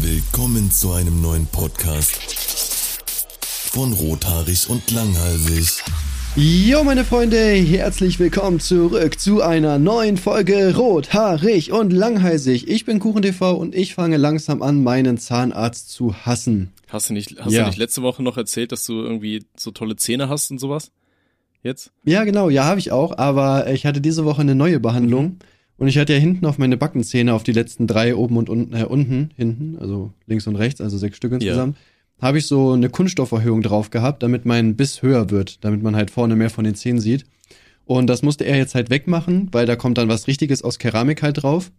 Willkommen zu einem neuen Podcast von Rothaarig und Langhalsig. Jo, meine Freunde, herzlich willkommen zurück zu einer neuen Folge Rothaarig und Langhalsig. Ich bin KuchenTV und ich fange langsam an, meinen Zahnarzt zu hassen. Hast du nicht, hast Ja. du nicht letzte Woche noch erzählt, dass du irgendwie so tolle Zähne hast und sowas? Jetzt? Ja, genau, ja, habe ich auch, aber ich hatte diese Woche eine neue Behandlung und ich hatte ja hinten auf meine Backenzähne, auf die letzten drei oben und unten, äh, unten, hinten, also links und rechts, also sechs Stück insgesamt, habe ich so eine Kunststofferhöhung drauf gehabt, damit mein Biss höher wird, damit man halt vorne mehr von den Zähnen sieht. Und das musste er jetzt halt wegmachen, weil da kommt dann was Richtiges aus Keramik halt drauf.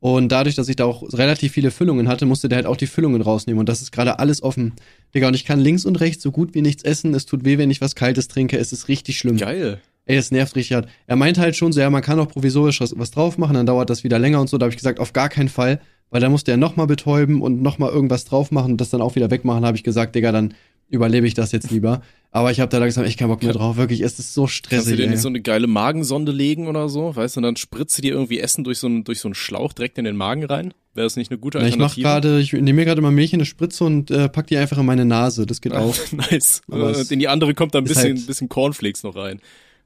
Und dadurch, dass ich da auch relativ viele Füllungen hatte, musste der halt auch die Füllungen rausnehmen. Und das ist gerade alles offen. Digga, und ich kann links und rechts so gut wie nichts essen. Es tut weh, wenn ich was Kaltes trinke. Es ist richtig schlimm. Geil. Ey, es nervt richtig hart. Er meint halt schon so, ja, man kann auch provisorisch was, was drauf machen, dann dauert das wieder länger und so. Da habe ich gesagt, auf gar keinen Fall, weil da musste er nochmal betäuben und nochmal irgendwas drauf machen und das dann auch wieder wegmachen. habe ich gesagt, Digga, dann überlebe ich das jetzt lieber. Aber ich habe da langsam echt keinen Bock mehr drauf. Wirklich, es ist so Kannst du stressig. dir nicht so eine geile Magensonde legen oder so, weißt du, und dann spritzt du dir irgendwie Essen durch so einen, durch so einen Schlauch direkt in den Magen rein? Wäre das nicht eine gute Na, ich mach Alternative? gerade, ich nehme mir gerade mal Milch in eine Spritze und äh, pack die einfach in meine Nase. Das geht auch. nice. Aber in die andere kommt da ein bisschen, halt- bisschen Cornflakes noch rein.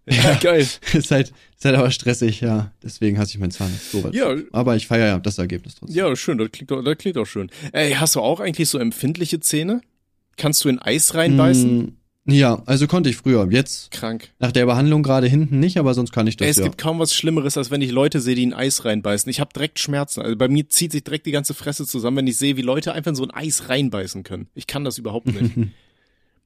Ja, geil. ist halt, ist halt aber stressig, ja. Deswegen hasse ich meinen Zahn. So. Ja. Aber ich feiere ja das Ergebnis trotzdem. Ja, schön, das klingt doch, das klingt doch schön. Ey, hast du auch eigentlich so empfindliche Zähne? Kannst du in Eis reinbeißen? Mm, Ja, also konnte ich früher. Jetzt Krank. nach der Behandlung gerade hinten nicht, aber sonst kann ich das Ey, es ja. gibt kaum was Schlimmeres, als wenn ich Leute sehe, die in Eis reinbeißen. Ich habe direkt Schmerzen. Also bei mir zieht sich direkt die ganze Fresse zusammen, wenn ich sehe, wie Leute einfach in so ein Eis reinbeißen können. Ich kann das überhaupt nicht.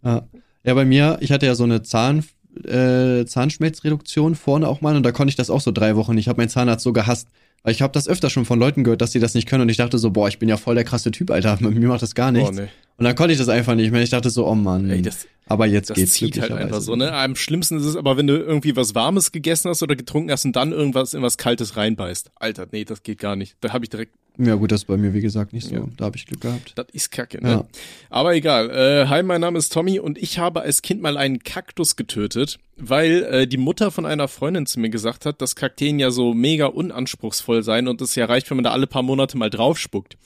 Ja. ja, bei mir, ich hatte ja so eine Zahn, äh, Zahnschmelzreduktion vorne auch mal und da konnte ich das auch so drei Wochen. Ich habe meinen Zahnarzt so gehasst. Ich habe das öfter schon von Leuten gehört, dass sie das nicht können und ich dachte so, boah, ich bin ja voll der krasse Typ, Alter. Mir macht das gar nichts. Oh, nee. Und dann konnte ich das einfach nicht mehr. Ich dachte so, oh Mann. Ey, das- aber jetzt Das geht's zieht halt einfach so, ne? Am schlimmsten ist es aber, wenn du irgendwie was Warmes gegessen hast oder getrunken hast und dann irgendwas in was Kaltes reinbeißt. Alter, nee, das geht gar nicht. Da habe ich direkt, Ja gut, das ist bei mir wie gesagt nicht so. Ja. Da habe ich Glück gehabt. das ist kacke, ne? Ja. Aber egal. Äh, hi, mein Name ist Tommy und ich habe als Kind mal einen Kaktus getötet, weil äh, die Mutter von einer Freundin zu mir gesagt hat, dass Kakteen ja so mega unanspruchsvoll seien und es ja reicht, wenn man da alle paar Monate mal draufspuckt.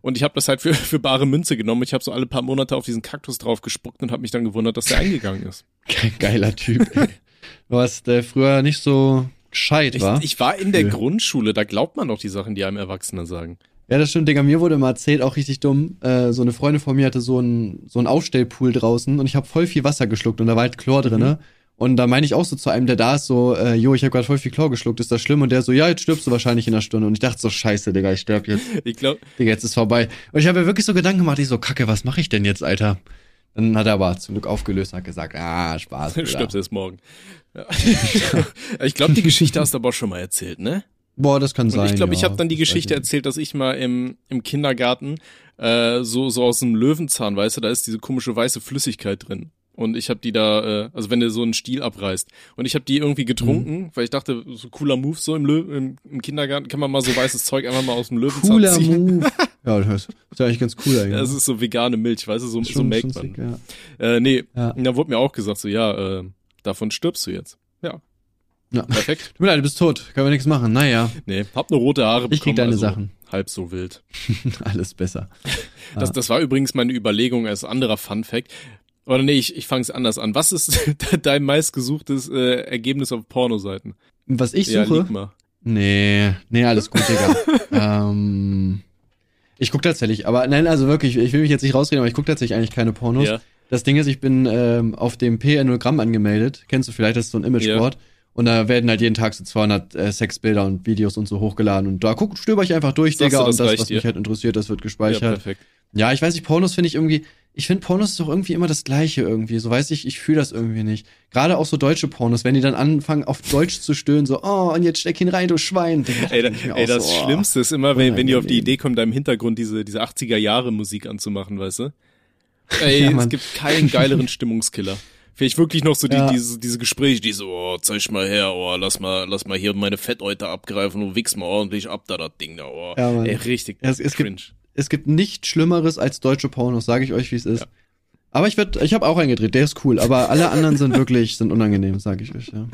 Und ich habe das halt für, für bare Münze genommen. Ich habe so alle paar Monate auf diesen Kaktus drauf gespuckt und habe mich dann gewundert, dass der eingegangen ist. Geiler Typ. Du hast äh, früher nicht so gescheit, Ich, war. ich war in der Ja. Grundschule, da glaubt man doch die Sachen, die einem Erwachsene sagen. Ja, das stimmt, Digga. Mir wurde mal erzählt, auch richtig dumm. Äh, so eine Freundin von mir hatte so einen so einen Aufstellpool draußen und ich habe voll viel Wasser geschluckt und da war halt Chlor drinne. Und da meine ich auch so zu einem, der da ist, so, äh, jo, ich habe gerade voll viel Chlor geschluckt, ist das schlimm? Und der so, ja, jetzt stirbst du wahrscheinlich in einer Stunde. Und ich dachte so, scheiße, Digga, ich sterb jetzt. Ich glaube, Digga, jetzt ist vorbei. Und ich habe mir wirklich so Gedanken gemacht, ich so, kacke, was mache ich denn jetzt, Alter? Dann hat er aber zum Glück aufgelöst und hat gesagt, ah, Spaß. du Bruder. stirbst erst morgen. Ja. ich glaube, die Geschichte hast du aber auch schon mal erzählt, ne? Boah, das kann Und sein. ich glaube, ich ja, habe dann die Geschichte ich erzählt, dass ich mal im, im Kindergarten äh, so, so aus dem Löwenzahn, weißt du, da ist diese komische weiße Flüssigkeit drin. Und ich habe die da, äh, also wenn du so einen Stiel abreißt. Und ich habe die irgendwie getrunken, weil ich dachte, so cooler Move so im, Lö im, im Kindergarten, kann man mal so weißes Zeug einfach mal aus dem Löwenzahn Cooler ziehen. Move. ja, das ist ja eigentlich ganz cool eigentlich. Ja, das ist so vegane Milch, weißt du, so, so Schon- melkt schon man. sick, ja. Äh, nee, Ja. da wurde mir auch gesagt, so, ja, äh, davon stirbst du jetzt. Ja, Ja. perfekt. Tut mir leid, du bist tot. Können wir nichts machen. Naja, Nee, hab nur rote Haare bekommen. Ich krieg deine also Sachen. Halb so wild. alles besser. Das, das war übrigens meine Überlegung als anderer Fun Fact. Oder nee, ich, ich fange es anders an. Was ist dein meistgesuchtes äh, Ergebnis auf Pornoseiten? Was ich Ja, suche? lieg mal. nee, nee, alles gut, Digga. ähm, ich guck tatsächlich, aber nein, also wirklich, ich will mich jetzt nicht rausreden, aber ich guck tatsächlich eigentlich keine Pornos. Ja. Das Ding ist, ich bin ähm, auf dem PN0gramm angemeldet. Kennst du vielleicht, das ist so ein Imageboard. Und da werden halt jeden Tag so 200 äh, Sexbilder und Videos und so hochgeladen. Und da guck, stöber ich einfach durch, Sagst Digga. du, das und das, was mich dir? halt interessiert, das wird Ja, gespeichert. perfekt. Ja, ich weiß nicht, Pornos finde ich irgendwie, ich finde Pornos ist doch irgendwie immer das Gleiche irgendwie. So weiß ich, ich fühle das irgendwie nicht. Gerade auch so deutsche Pornos, wenn die dann anfangen, auf Deutsch zu stöhnen, so, oh, und jetzt steck ihn rein, du Schwein. Ey, da, ey das so, oh. Schlimmste ist immer, wenn, wenn die auf die. Idee kommen, da im Hintergrund diese, diese 80er-Jahre-Musik anzumachen, weißt du? Ey, Ja, es gibt keinen geileren Stimmungskiller. Vielleicht wirklich noch so die, Ja. diese, diese Gespräche, die so, oh, zeig mal her, oh, lass mal, lass mal hier meine Fetteute abgreifen und wichs mal ordentlich ab da, das Ding da, oh. Ja, Mann. Ey, richtig Es- es gibt- cringe. Es gibt nichts Schlimmeres als deutsche Pornos, sage ich euch, wie es ist. Ja. Aber ich werd, ich habe auch eingedreht, der ist cool, aber alle anderen sind wirklich, sind unangenehm, sage ich euch, ja.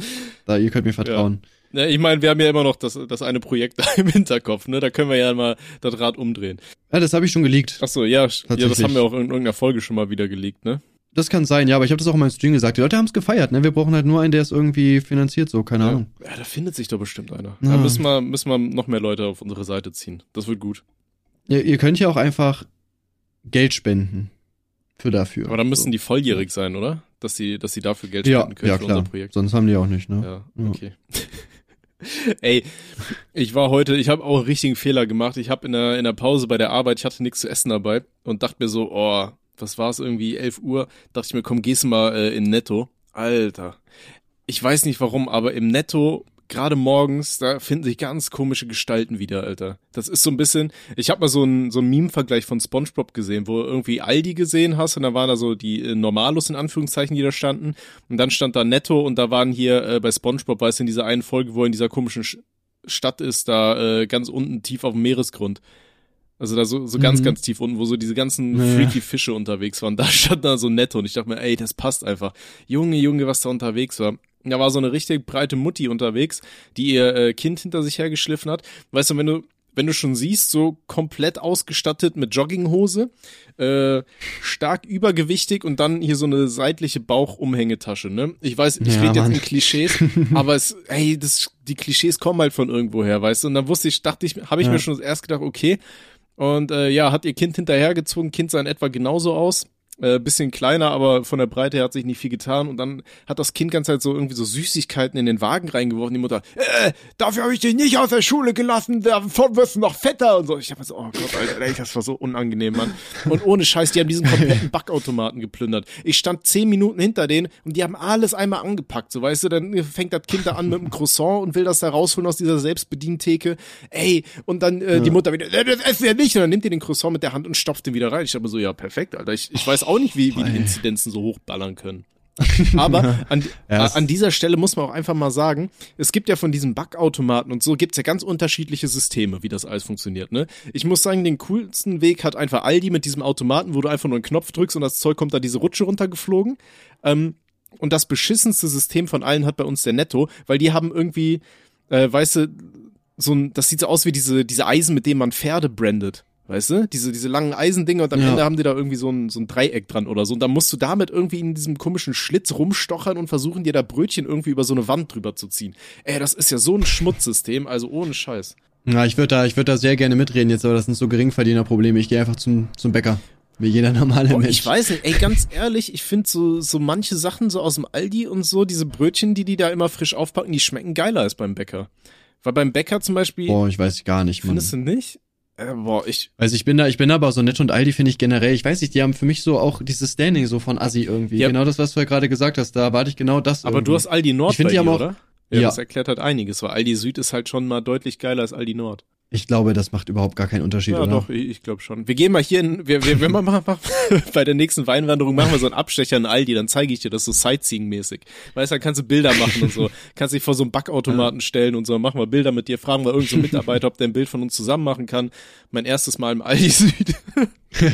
Da, ihr könnt mir vertrauen. Ja, ich meine, wir haben ja immer noch das, das eine Projekt im Hinterkopf, ne? Da können wir ja mal das Rad umdrehen. Ja, das habe ich schon geleakt. Ach so, ja, ja, das haben wir auch in irgendeiner Folge schon mal wieder geleakt, ne? Das kann sein, ja, aber ich habe das auch in meinem Stream gesagt. Die Leute haben es gefeiert, ne? Wir brauchen halt nur einen, der es irgendwie finanziert, so, keine ja. Ahnung. Ja, da findet sich doch bestimmt einer. Ja. Da müssen wir, müssen wir noch mehr Leute auf unsere Seite ziehen. Das wird gut. Ja, ihr könnt ja auch einfach Geld spenden. Für dafür. Aber dann müssen so. die volljährig sein, oder? Dass sie, dass sie dafür Geld spenden ja, können ja, für klar. unser Projekt. Sonst haben die auch nicht, ne? Ja, okay. Ey, ich war heute, ich habe auch einen richtigen Fehler gemacht. Ich habe in der, in der Pause bei der Arbeit, ich hatte nichts zu essen dabei und dachte mir so, oh, was war es irgendwie, 11 Uhr, dachte ich mir, komm, gehst du mal äh, in Netto. Alter, ich weiß nicht warum, aber im Netto gerade morgens, da finden sich ganz komische Gestalten wieder, Alter. Das ist so ein bisschen, ich habe mal so einen so einen Meme-Vergleich von SpongeBob gesehen, wo du irgendwie Aldi gesehen hast und da waren da so die äh, Normalos in Anführungszeichen, die da standen und dann stand da Netto und da waren hier äh, bei SpongeBob, weißt du, in dieser einen Folge, wo er in dieser komischen Sch Stadt ist, da äh, ganz unten tief auf dem Meeresgrund. Also da so, so ganz, mhm. ganz tief unten, wo so diese ganzen naja. freaky Fische unterwegs waren. Da stand da so netto und ich dachte mir, ey, das passt einfach. Junge, Junge, was da unterwegs war. Da war so eine richtig breite Mutti unterwegs, die ihr äh, Kind hinter sich hergeschliffen hat. Weißt du, wenn du wenn du schon siehst, so komplett ausgestattet mit Jogginghose, äh, stark übergewichtig und dann hier so eine seitliche Bauchumhängetasche, ne? Ich weiß, ich ja, rede jetzt in Klischees, aber es, ey, das, die Klischees kommen halt von irgendwoher, weißt du? Und dann wusste ich, dachte ich, habe ich ja. mir schon erst gedacht, okay. Und äh, ja, hat ihr Kind hinterhergezogen, Kind sah in etwa genauso aus äh, bisschen kleiner, aber von der Breite her hat sich nicht viel getan. Und dann hat das Kind ganz halt so irgendwie so Süßigkeiten in den Wagen reingeworfen. Die Mutter, äh, dafür habe ich dich nicht aus der Schule gelassen, davon wirst du noch fetter und so. Ich habe so, oh Gott, Alter, ey, das war so unangenehm, Mann. Und ohne Scheiß, die haben diesen kompletten Backautomaten geplündert. Ich stand zehn Minuten hinter denen und die haben alles einmal angepackt. So, weißt du, dann fängt das Kind da an mit einem Croissant und will das da rausholen aus dieser Selbstbedientheke. Ey, und dann äh, ja. die Mutter wieder, äh, das essen wir nicht. Und dann nimmt die den Croissant mit der Hand und stopft den wieder rein. Ich habe so, ja, perfekt, Alter. Ich, ich weiß auch nicht, wie, wie die Inzidenzen so hochballern können. Aber an, ja, an dieser Stelle muss man auch einfach mal sagen, es gibt ja von diesen Backautomaten und so gibt's ja ganz unterschiedliche Systeme, wie das alles funktioniert. Ne? Ich muss sagen, den coolsten Weg hat einfach Aldi mit diesem Automaten, wo du einfach nur einen Knopf drückst und das Zeug kommt da diese Rutsche runtergeflogen. Ähm, und das beschissenste System von allen hat bei uns der Netto, weil die haben irgendwie, äh, weißt du, so ein, das sieht so aus wie diese, diese Eisen, mit denen man Pferde brandet. Weißt du? Diese, diese langen Eisendinger und am ja. Ende haben die da irgendwie so ein, so ein Dreieck dran oder so. Und dann musst du damit irgendwie in diesem komischen Schlitz rumstochern und versuchen, dir da Brötchen irgendwie über so eine Wand drüber zu ziehen. Ey, das ist ja so ein Schmutzsystem, also ohne Scheiß. Ja, ich würde da, ich würde da sehr gerne mitreden jetzt, aber das sind so Geringverdienerprobleme. Ich gehe einfach zum, zum Bäcker. Wie jeder normale Boah, Mensch. Ich weiß nicht, ey, ganz ehrlich, ich finde so, so manche Sachen so aus dem Aldi und so, diese Brötchen, die die da immer frisch aufpacken, die schmecken geiler als beim Bäcker. Weil beim Bäcker zum Beispiel. Boah, ich weiß gar nicht, Mann. Findest du nicht? Äh, boah, ich. Also ich bin da, ich bin aber so nett und Aldi finde ich generell, ich weiß nicht, die haben für mich so auch dieses Standing so von Assi irgendwie. Ja. Genau das, was du ja gerade gesagt hast, da erwarte ich genau das. Aber irgendwie. du hast Aldi Nord ich find, bei die haben dir, auch, oder? Ja, ja, das erklärt halt einiges, weil Aldi Süd ist halt schon mal deutlich geiler als Aldi Nord. Ich glaube, das macht überhaupt gar keinen Unterschied, ja, oder? doch, ich, ich glaube schon. Wir gehen mal hier in, wir, wir, wir machen, machen, bei der nächsten Weinwanderung machen wir so einen Abstecher in Aldi, dann zeige ich dir das so Sightseeing-mäßig. Weißt du, dann kannst du Bilder machen und so. Kannst dich vor so einem Backautomaten stellen und so, machen wir Bilder mit dir, fragen wir irgendeinen so Mitarbeiter, ob der ein Bild von uns zusammen machen kann. Mein erstes Mal im Aldi Süd.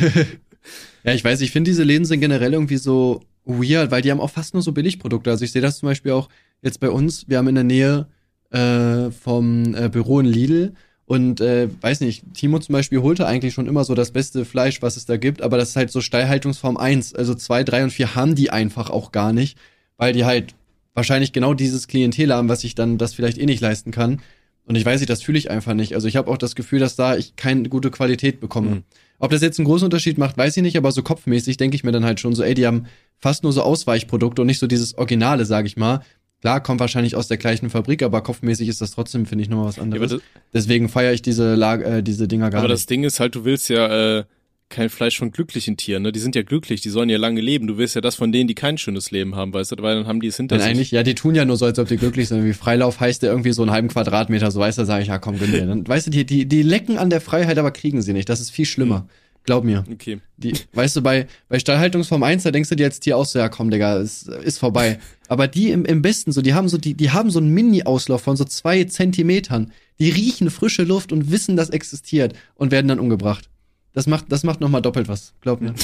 ja, ich weiß, ich finde diese Läden sind generell irgendwie so weird, weil die haben auch fast nur so Billigprodukte. Also ich sehe das zum Beispiel auch jetzt bei uns. Wir haben in der Nähe äh, vom äh, Büro in Lidl und äh, weiß nicht, Timo zum Beispiel holte eigentlich schon immer so das beste Fleisch, was es da gibt, aber das ist halt so Steilhaltungsform 1. Also 2, 3 und 4 haben die einfach auch gar nicht, weil die halt wahrscheinlich genau dieses Klientel haben, was ich dann das vielleicht eh nicht leisten kann. Und ich weiß nicht, das fühle ich einfach nicht. Also ich habe auch das Gefühl, dass da ich keine gute Qualität bekomme. Mhm. Ob das jetzt einen großen Unterschied macht, weiß ich nicht, aber so kopfmäßig denke ich mir dann halt schon so, ey, die haben fast nur so Ausweichprodukte und nicht so dieses Originale, sag ich mal. Klar, kommt wahrscheinlich aus der gleichen Fabrik, aber kopfmäßig ist das trotzdem, finde ich, nochmal was anderes. Ja, Deswegen feiere ich diese, Lage, äh, diese Dinger gar aber nicht. Aber das Ding ist halt, du willst ja äh, kein Fleisch von glücklichen Tieren, ne? Die sind ja glücklich, die sollen ja lange leben. Du willst ja das von denen, die kein schönes Leben haben, weißt du, weil dann haben die es hinter Denn sich. eigentlich, ja, die tun ja nur so, als ob die glücklich sind. Wie Freilauf heißt der irgendwie so einen halben Quadratmeter, so weißt du, sage ich, ja komm, gönn dir. Dann, weißt du, die, die, die lecken an der Freiheit, aber kriegen sie nicht. Das ist viel schlimmer. Hm. Glaub mir. Okay. Die, weißt du, bei, bei Stallhaltungsform 1, da denkst du dir als Tier auch so, ja komm, Digga, ist, ist vorbei. Aber die im, im besten so, die haben so, die, die haben so einen Mini-Auslauf von so zwei Zentimetern. Die riechen frische Luft und wissen, das existiert und werden dann umgebracht. Das macht, das macht nochmal doppelt was. Glaub mir.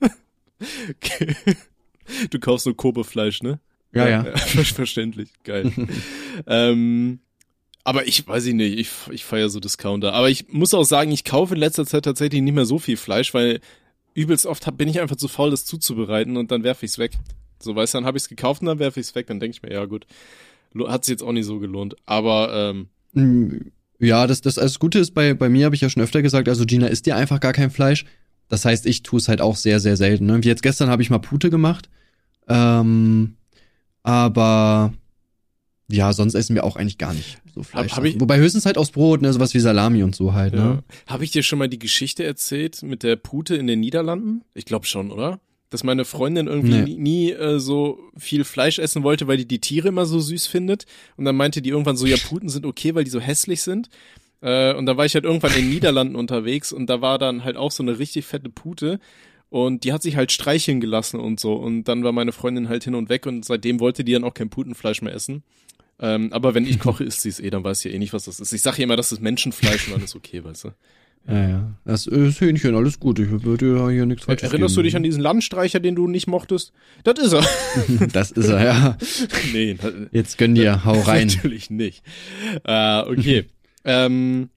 okay. Du kaufst so Kobefleisch, ne? Ja, ja. ja verständlich, geil. ähm, aber ich weiß ich nicht, ich, ich feiere so Discounter. Aber ich muss auch sagen, ich kaufe in letzter Zeit tatsächlich nicht mehr so viel Fleisch, weil übelst oft hab, bin ich einfach zu faul, das zuzubereiten und dann werfe ich's weg. So, weißt du, dann habe ich's gekauft und dann werfe ich's weg. Dann denke ich mir, ja gut, hat sich jetzt auch nicht so gelohnt. Aber ähm, mm, ja, das, das, das Gute ist, bei, bei mir habe ich ja schon öfter gesagt, also Gina isst dir einfach gar kein Fleisch. Das heißt, ich tue es halt auch sehr, sehr selten. Ne? Wie jetzt gestern habe ich mal Pute gemacht. Ähm, aber ja, sonst essen wir auch eigentlich gar nicht so Fleisch. Hab, hab Wobei höchstens halt aus Brot, ne, sowas wie Salami und so halt, ne? ja. ne? Habe ich dir schon mal die Geschichte erzählt mit der Pute in den Niederlanden? Ich glaube schon, oder? Dass meine Freundin irgendwie nee. nie, nie äh, so viel Fleisch essen wollte, weil die die Tiere immer so süß findet. Und dann meinte die irgendwann so, ja, Puten sind okay, weil die so hässlich sind. Äh, und da war ich halt irgendwann in den Niederlanden unterwegs und da war dann halt auch so eine richtig fette Pute. Und die hat sich halt streicheln gelassen und so. Und dann war meine Freundin halt hin und weg und seitdem wollte die dann auch kein Putenfleisch mehr essen. Ähm, aber wenn ich koche, isst sie es eh, dann weiß sie eh nicht, was das ist. Ich sage immer, das ist Menschenfleisch und dann ist okay, weißt du. Ja, ja. Das ist Hähnchen, alles gut. Ich würde ja hier nichts falsch Erinnerst geben. du dich an diesen Landstreicher, den du nicht mochtest? Das ist er. das ist er, ja. nee. Jetzt gönn dir, hau rein. Natürlich nicht. Äh, okay. ähm,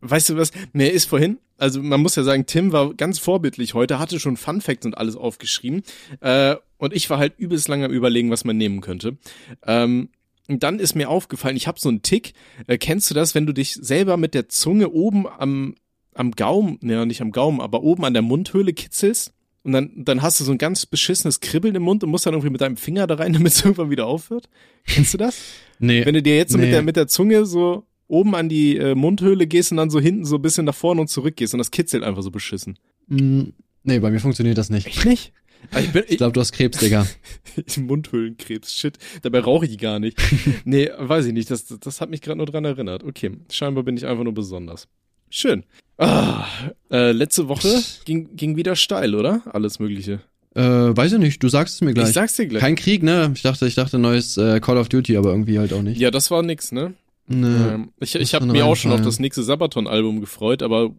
weißt du was? Mir ist vorhin, also man muss ja sagen, Tim war ganz vorbildlich heute, hatte schon Fun Facts und alles aufgeschrieben. Äh, und ich war halt übelst lange am überlegen, was man nehmen könnte. Ähm, und dann ist mir aufgefallen, ich habe so einen Tick. Äh, kennst du das, wenn du dich selber mit der Zunge oben am, am Gaumen, ne, nicht am Gaumen, aber oben an der Mundhöhle kitzelst? Und dann, dann hast du so ein ganz beschissenes Kribbeln im Mund und musst dann irgendwie mit deinem Finger da rein, damit es irgendwann wieder aufhört. Kennst du das? nee. Wenn du dir jetzt so nee. mit der, mit der Zunge so oben an die äh, Mundhöhle gehst und dann so hinten so ein bisschen nach vorne und zurück gehst und das kitzelt einfach so beschissen. Mm, nee, bei mir funktioniert das nicht. Echt nicht? Ich, ich glaube, du hast Krebs, Digga. Mundhöhlenkrebs, shit. Dabei rauche ich gar nicht. nee, weiß ich nicht. Das, das hat mich gerade nur dran erinnert. Okay, scheinbar bin ich einfach nur besonders. Schön. Ah, äh, letzte Woche ging, ging wieder steil, oder? Alles Mögliche. Äh, weiß ich nicht, du sagst es mir gleich. Ich sag's dir gleich. Kein Krieg, ne? Ich dachte, ich dachte neues äh, Call of Duty, aber irgendwie halt auch nicht. Ja, das war nix, ne? Nee, ähm, ich ich habe mir auch schon auf das nächste Sabaton-Album gefreut, aber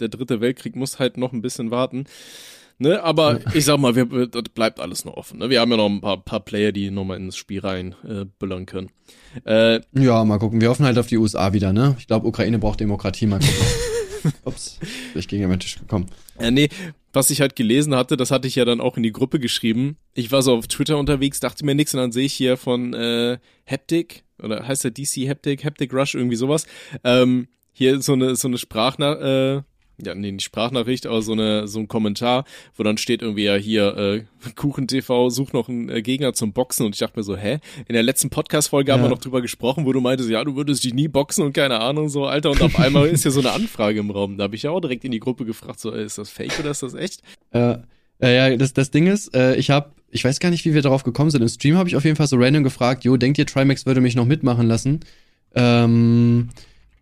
der dritte Weltkrieg muss halt noch ein bisschen warten. Ne, aber ich sag mal, wir, das bleibt alles noch offen. Ne? Wir haben ja noch ein paar, paar Player, die nochmal ins Spiel rein äh, büllern können. Äh, ja, mal gucken. Wir hoffen halt auf die USA wieder, ne? Ich glaube, Ukraine braucht Demokratie, mal gucken. Ups, ich gegen den Tisch gekommen. Ja, nee, was ich halt gelesen hatte, das hatte ich ja dann auch in die Gruppe geschrieben. Ich war so auf Twitter unterwegs, dachte mir nichts und dann sehe ich hier von äh, Haptic, oder heißt der DC Haptic, Haptic Rush, irgendwie sowas. Ähm, hier so eine, so eine Sprachnach, äh, ja, nee, nicht Sprachnachricht, aber so eine so ein Kommentar, wo dann steht irgendwie ja hier äh, Kuchen TV such noch einen äh, Gegner zum Boxen und ich dachte mir so, hä? In der letzten Podcast Folge ja. haben wir noch drüber gesprochen, wo du meintest, ja, du würdest dich nie boxen und keine Ahnung so, Alter, und auf einmal ist ja so eine Anfrage im Raum. Da habe ich ja auch direkt in die Gruppe gefragt, so, ist das fake oder ist das echt? Äh, äh, ja, das das Ding ist, äh, ich habe ich weiß gar nicht, wie wir darauf gekommen sind. Im Stream habe ich auf jeden Fall so random gefragt, jo, denkt ihr Trimax würde mich noch mitmachen lassen? Ähm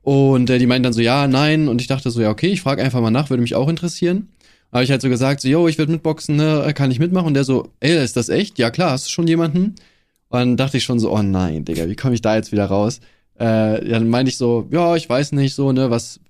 und äh, die meinten dann so, ja, nein. Und ich dachte so, ja, okay, ich frage einfach mal nach, würde mich auch interessieren. Habe ich halt so gesagt, so, yo, ich würde mitboxen, ne, kann ich mitmachen? Und der so, ey, ist das echt? Ja, klar, hast du schon jemanden? Und dann dachte ich schon so, oh nein, Digga, wie komme ich da jetzt wieder raus? Äh, dann meinte ich so, ja, ich weiß nicht, so, ne, was,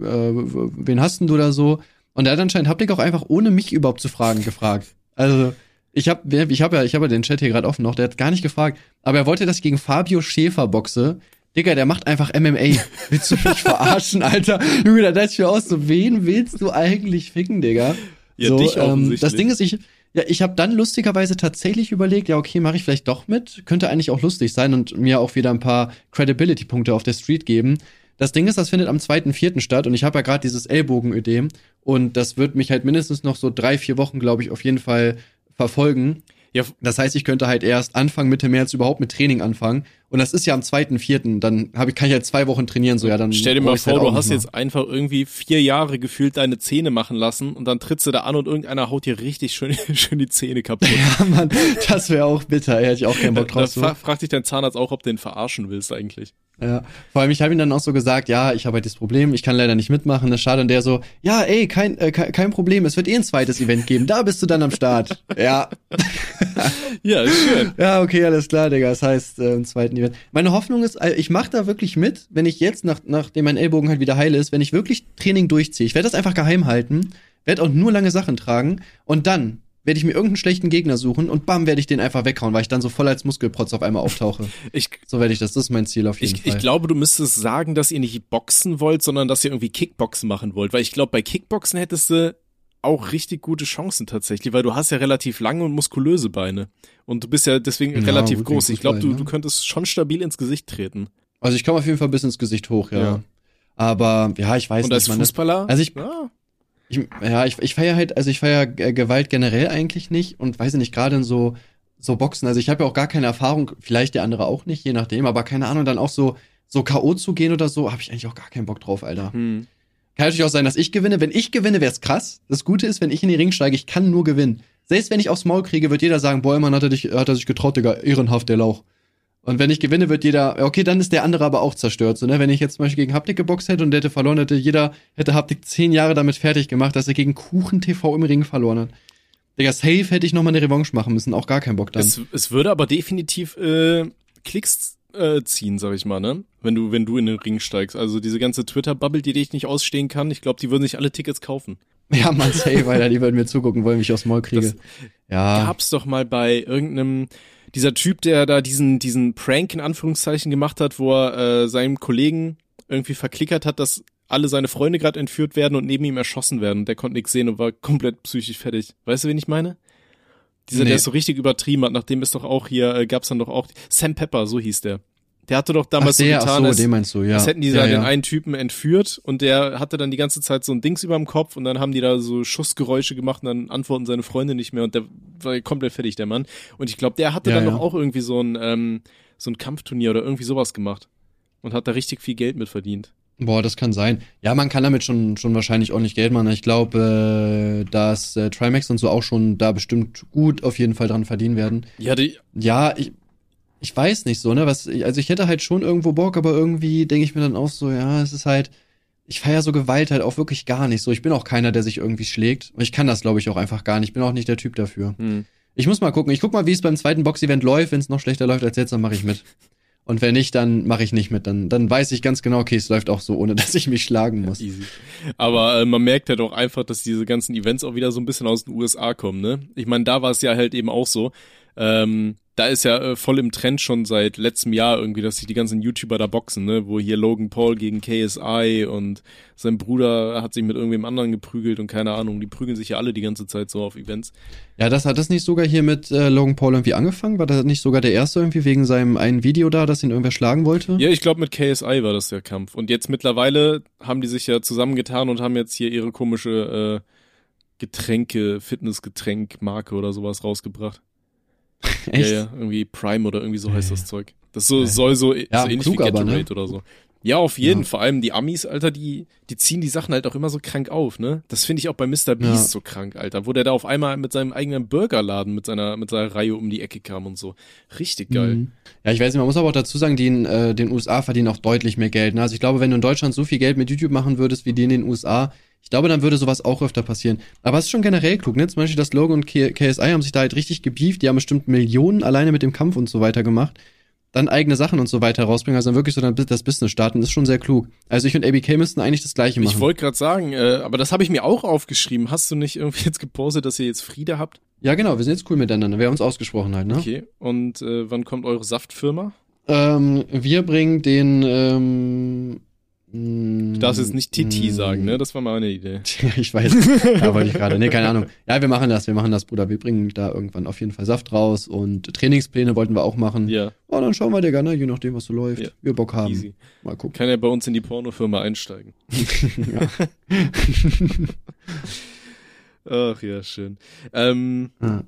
äh, wen hast denn du da so? Und er hat anscheinend Haptik auch einfach, ohne mich überhaupt zu fragen, gefragt. Also, ich habe ich hab ja, ich hab ja den Chat hier gerade offen noch, der hat gar nicht gefragt, aber er wollte, dass ich gegen Fabio Schäfer boxe. Digga, der macht einfach MMA. Willst du mich verarschen, Alter? Junge, da dachte ich mir aus, so, wen willst du eigentlich ficken, Digga? Ja, so, dich ähm, Das Ding ist, ich, ja, ich habe dann lustigerweise tatsächlich überlegt, ja, okay, mache ich vielleicht doch mit. Könnte eigentlich auch lustig sein und mir auch wieder ein paar Credibility-Punkte auf der Street geben. Das Ding ist, das findet am 2.4. statt und ich habe ja gerade dieses Ellbogenödem und das wird mich halt mindestens noch so drei, vier Wochen, glaube ich, auf jeden Fall verfolgen. Ja. Das heißt, ich könnte halt erst Anfang Mitte März überhaupt mit Training anfangen. Und das ist ja am zweiten, vierten. Dann hab ich, kann ich halt zwei Wochen trainieren, so ja, dann. Stell dir mal vor, halt du hast jetzt einfach irgendwie vier Jahre gefühlt deine Zähne machen lassen und dann trittst du da an und irgendeiner haut dir richtig schön, schön die Zähne kaputt. Ja, Mann, das wäre auch bitter. Hätte ich auch keinen Bock drauf. Da, so. fragt dich dein Zahnarzt auch, ob du den verarschen willst eigentlich. Ja, vor allem ich habe ihm dann auch so gesagt, ja, ich habe halt das Problem, ich kann leider nicht mitmachen, das ist schade. Und der so, ja, ey, kein, äh, kein Problem, es wird eh ein zweites Event geben, da bist du dann am Start. ja. ja, schön. Ja, okay, alles klar, Digga, das heißt äh, im zweiten Event. Meine Hoffnung ist, äh, ich mache da wirklich mit, wenn ich jetzt, nach, nachdem mein Ellbogen halt wieder heil ist, wenn ich wirklich Training durchziehe. Ich werde das einfach geheim halten, werde auch nur lange Sachen tragen und dann werde ich mir irgendeinen schlechten Gegner suchen und bam, werde ich den einfach weghauen, weil ich dann so voll als Muskelprotz auf einmal auftauche. ich, so werde ich das. Das ist mein Ziel auf jeden ich, Fall. Ich glaube, du müsstest sagen, dass ihr nicht boxen wollt, sondern dass ihr irgendwie Kickboxen machen wollt. Weil ich glaube, bei Kickboxen hättest du auch richtig gute Chancen tatsächlich, weil du hast ja relativ lange und muskulöse Beine. Und du bist ja deswegen ja, relativ gut, groß. Ich glaube, du, ne? du könntest schon stabil ins Gesicht treten. Also ich komme auf jeden Fall bis ins Gesicht hoch, ja. ja. Aber ja, ich weiß und nicht. Und als Fußballer? Also ich, ja. Ich ja, ich, ich feiere halt, also ich feiere Gewalt generell eigentlich nicht und weiß nicht, gerade in so, so Boxen. Also ich habe ja auch gar keine Erfahrung, vielleicht der andere auch nicht, je nachdem, aber keine Ahnung, dann auch so, so K.O. zu gehen oder so, habe ich eigentlich auch gar keinen Bock drauf, Alter. Hm. Kann natürlich auch sein, dass ich gewinne. Wenn ich gewinne, wäre es krass. Das Gute ist, wenn ich in den Ring steige, ich kann nur gewinnen. Selbst wenn ich aufs Maul kriege, wird jeder sagen, boah, Mann, hat er, dich, hat er sich getraut, Digga, ehrenhaft, der Lauch. Und wenn ich gewinne, wird jeder, okay, dann ist der andere aber auch zerstört. So, ne? Wenn ich jetzt zum Beispiel gegen Haptik geboxt hätte und der hätte verloren, hätte jeder, hätte Haptik zehn Jahre damit fertig gemacht, dass er gegen Kuchen TV im Ring verloren hat. Digga, safe hätte ich nochmal eine Revanche machen müssen, auch gar keinen Bock dann. Es, es würde aber definitiv äh, Klicks äh, ziehen, sag ich mal, ne? Wenn du, wenn du in den Ring steigst. Also diese ganze Twitter-Bubble, die dich nicht ausstehen kann, ich glaube, die würden sich alle Tickets kaufen. Ja, man, safe, weil die würden mir zugucken wollen, wie ich aufs Maul kriege. Das ja. Gab's doch mal bei irgendeinem dieser Typ, der da diesen, diesen Prank in Anführungszeichen gemacht hat, wo er äh, seinem Kollegen irgendwie verklickert hat, dass alle seine Freunde gerade entführt werden und neben ihm erschossen werden. Der konnte nichts sehen und war komplett psychisch fertig. Weißt du, wen ich meine? Dieser, nee. der es so richtig übertrieben hat, nachdem es doch auch hier, äh, gab's dann doch auch, Sam Pepper, so hieß der. Der hatte doch damals ach, der, so getan, so, den meinst du, ja. als hätten die ja, da ja. den einen Typen entführt und der hatte dann die ganze Zeit so ein Dings über dem Kopf und dann haben die da so Schussgeräusche gemacht und dann antworten seine Freunde nicht mehr und der war komplett fertig, der Mann. Und ich glaube, der hatte ja, dann doch auch irgendwie so ein, ähm, so ein Kampfturnier oder irgendwie sowas gemacht und hat da richtig viel Geld mit verdient. Boah, das kann sein. Ja, man kann damit schon, schon wahrscheinlich ordentlich Geld machen. Ich glaube, äh, dass äh, Trimax und so auch schon da bestimmt gut auf jeden Fall dran verdienen werden. Ja, die. Ja, ich, ich weiß nicht so, ne? Was, also ich hätte halt schon irgendwo Bock, aber irgendwie denke ich mir dann auch so, ja, es ist halt, ich feiere so Gewalt halt auch wirklich gar nicht so. Ich bin auch keiner, der sich irgendwie schlägt. Und ich kann das, glaube ich, auch einfach gar nicht. Ich bin auch nicht der Typ dafür. Hm. Ich muss mal gucken. Ich guck mal, wie es beim zweiten Box-Event läuft. Wenn es noch schlechter läuft als jetzt, dann mache ich mit. Und wenn nicht, dann mache ich nicht mit. Dann, dann weiß ich ganz genau, okay, es läuft auch so, ohne dass ich mich schlagen muss. Easy. Aber äh, man merkt halt auch einfach, dass diese ganzen Events auch wieder so ein bisschen aus den USA kommen, ne? Ich meine, da war es ja halt eben auch so. Ähm, da ist ja äh, voll im Trend schon seit letztem Jahr irgendwie, dass sich die ganzen YouTuber da boxen, ne? Wo hier Logan Paul gegen KSI und sein Bruder hat sich mit irgendwem anderen geprügelt und keine Ahnung, die prügeln sich ja alle die ganze Zeit so auf Events. Ja, das hat das nicht sogar hier mit äh, Logan Paul irgendwie angefangen? War das nicht sogar der erste irgendwie wegen seinem einen Video da, dass ihn irgendwer schlagen wollte? Ja, ich glaube mit KSI war das der Kampf. Und jetzt mittlerweile haben die sich ja zusammengetan und haben jetzt hier ihre komische äh, Getränke, Fitnessgetränk-Marke oder sowas rausgebracht. Echt? Ja, ja, irgendwie Prime oder irgendwie so heißt das Zeug. Das so, soll so, ja, so ähnlich klug wie Gatorade aber, ne? oder so. Ja, auf jeden. Ja. Vor allem die Amis, Alter, die, die ziehen die Sachen halt auch immer so krank auf, ne? Das finde ich auch bei Mr. Beast Ja. so krank, Alter. Wo der da auf einmal mit seinem eigenen Burgerladen, mit seiner, mit seiner Reihe um die Ecke kam und so. Richtig geil. Mhm. Ja, ich weiß nicht, man muss aber auch dazu sagen, die in äh, den USA verdienen auch deutlich mehr Geld. Ne? Also ich glaube, wenn du in Deutschland so viel Geld mit YouTube machen würdest wie die in den USA, ich glaube, dann würde sowas auch öfter passieren. Aber es ist schon generell klug, ne? Zum Beispiel das Logo und K KSI haben sich da halt richtig gebieft, die haben bestimmt Millionen alleine mit dem Kampf und so weiter gemacht. Dann eigene Sachen und so weiter rausbringen, also dann wirklich so dann das Business starten, das ist schon sehr klug. Also ich und ABK müssten eigentlich das gleiche machen. Ich wollte gerade sagen, äh, aber das habe ich mir auch aufgeschrieben. Hast du nicht irgendwie jetzt gepostet, dass ihr jetzt Friede habt? ja, genau, wir sind jetzt cool miteinander. Wir haben uns ausgesprochen halt, ne? Okay. Und äh, wann kommt eure Saftfirma? Ähm, wir bringen den ähm, Du darfst jetzt nicht Titi sagen, ne? Das war meine Idee. Ja, ich weiß. Da wollte ich gerade. Nee, keine Ahnung. Ja, wir machen das, wir machen das, Bruder. Wir bringen da irgendwann auf jeden Fall Saft raus und Trainingspläne wollten wir auch machen. Ja, Oh, dann schauen wir, Digga, ne? Je nachdem, was so läuft. Ja. Wir Bock haben. easy. Mal gucken. Kann ja bei uns in die Pornofirma einsteigen. ja. Ach ja, schön. Ähm, Ja.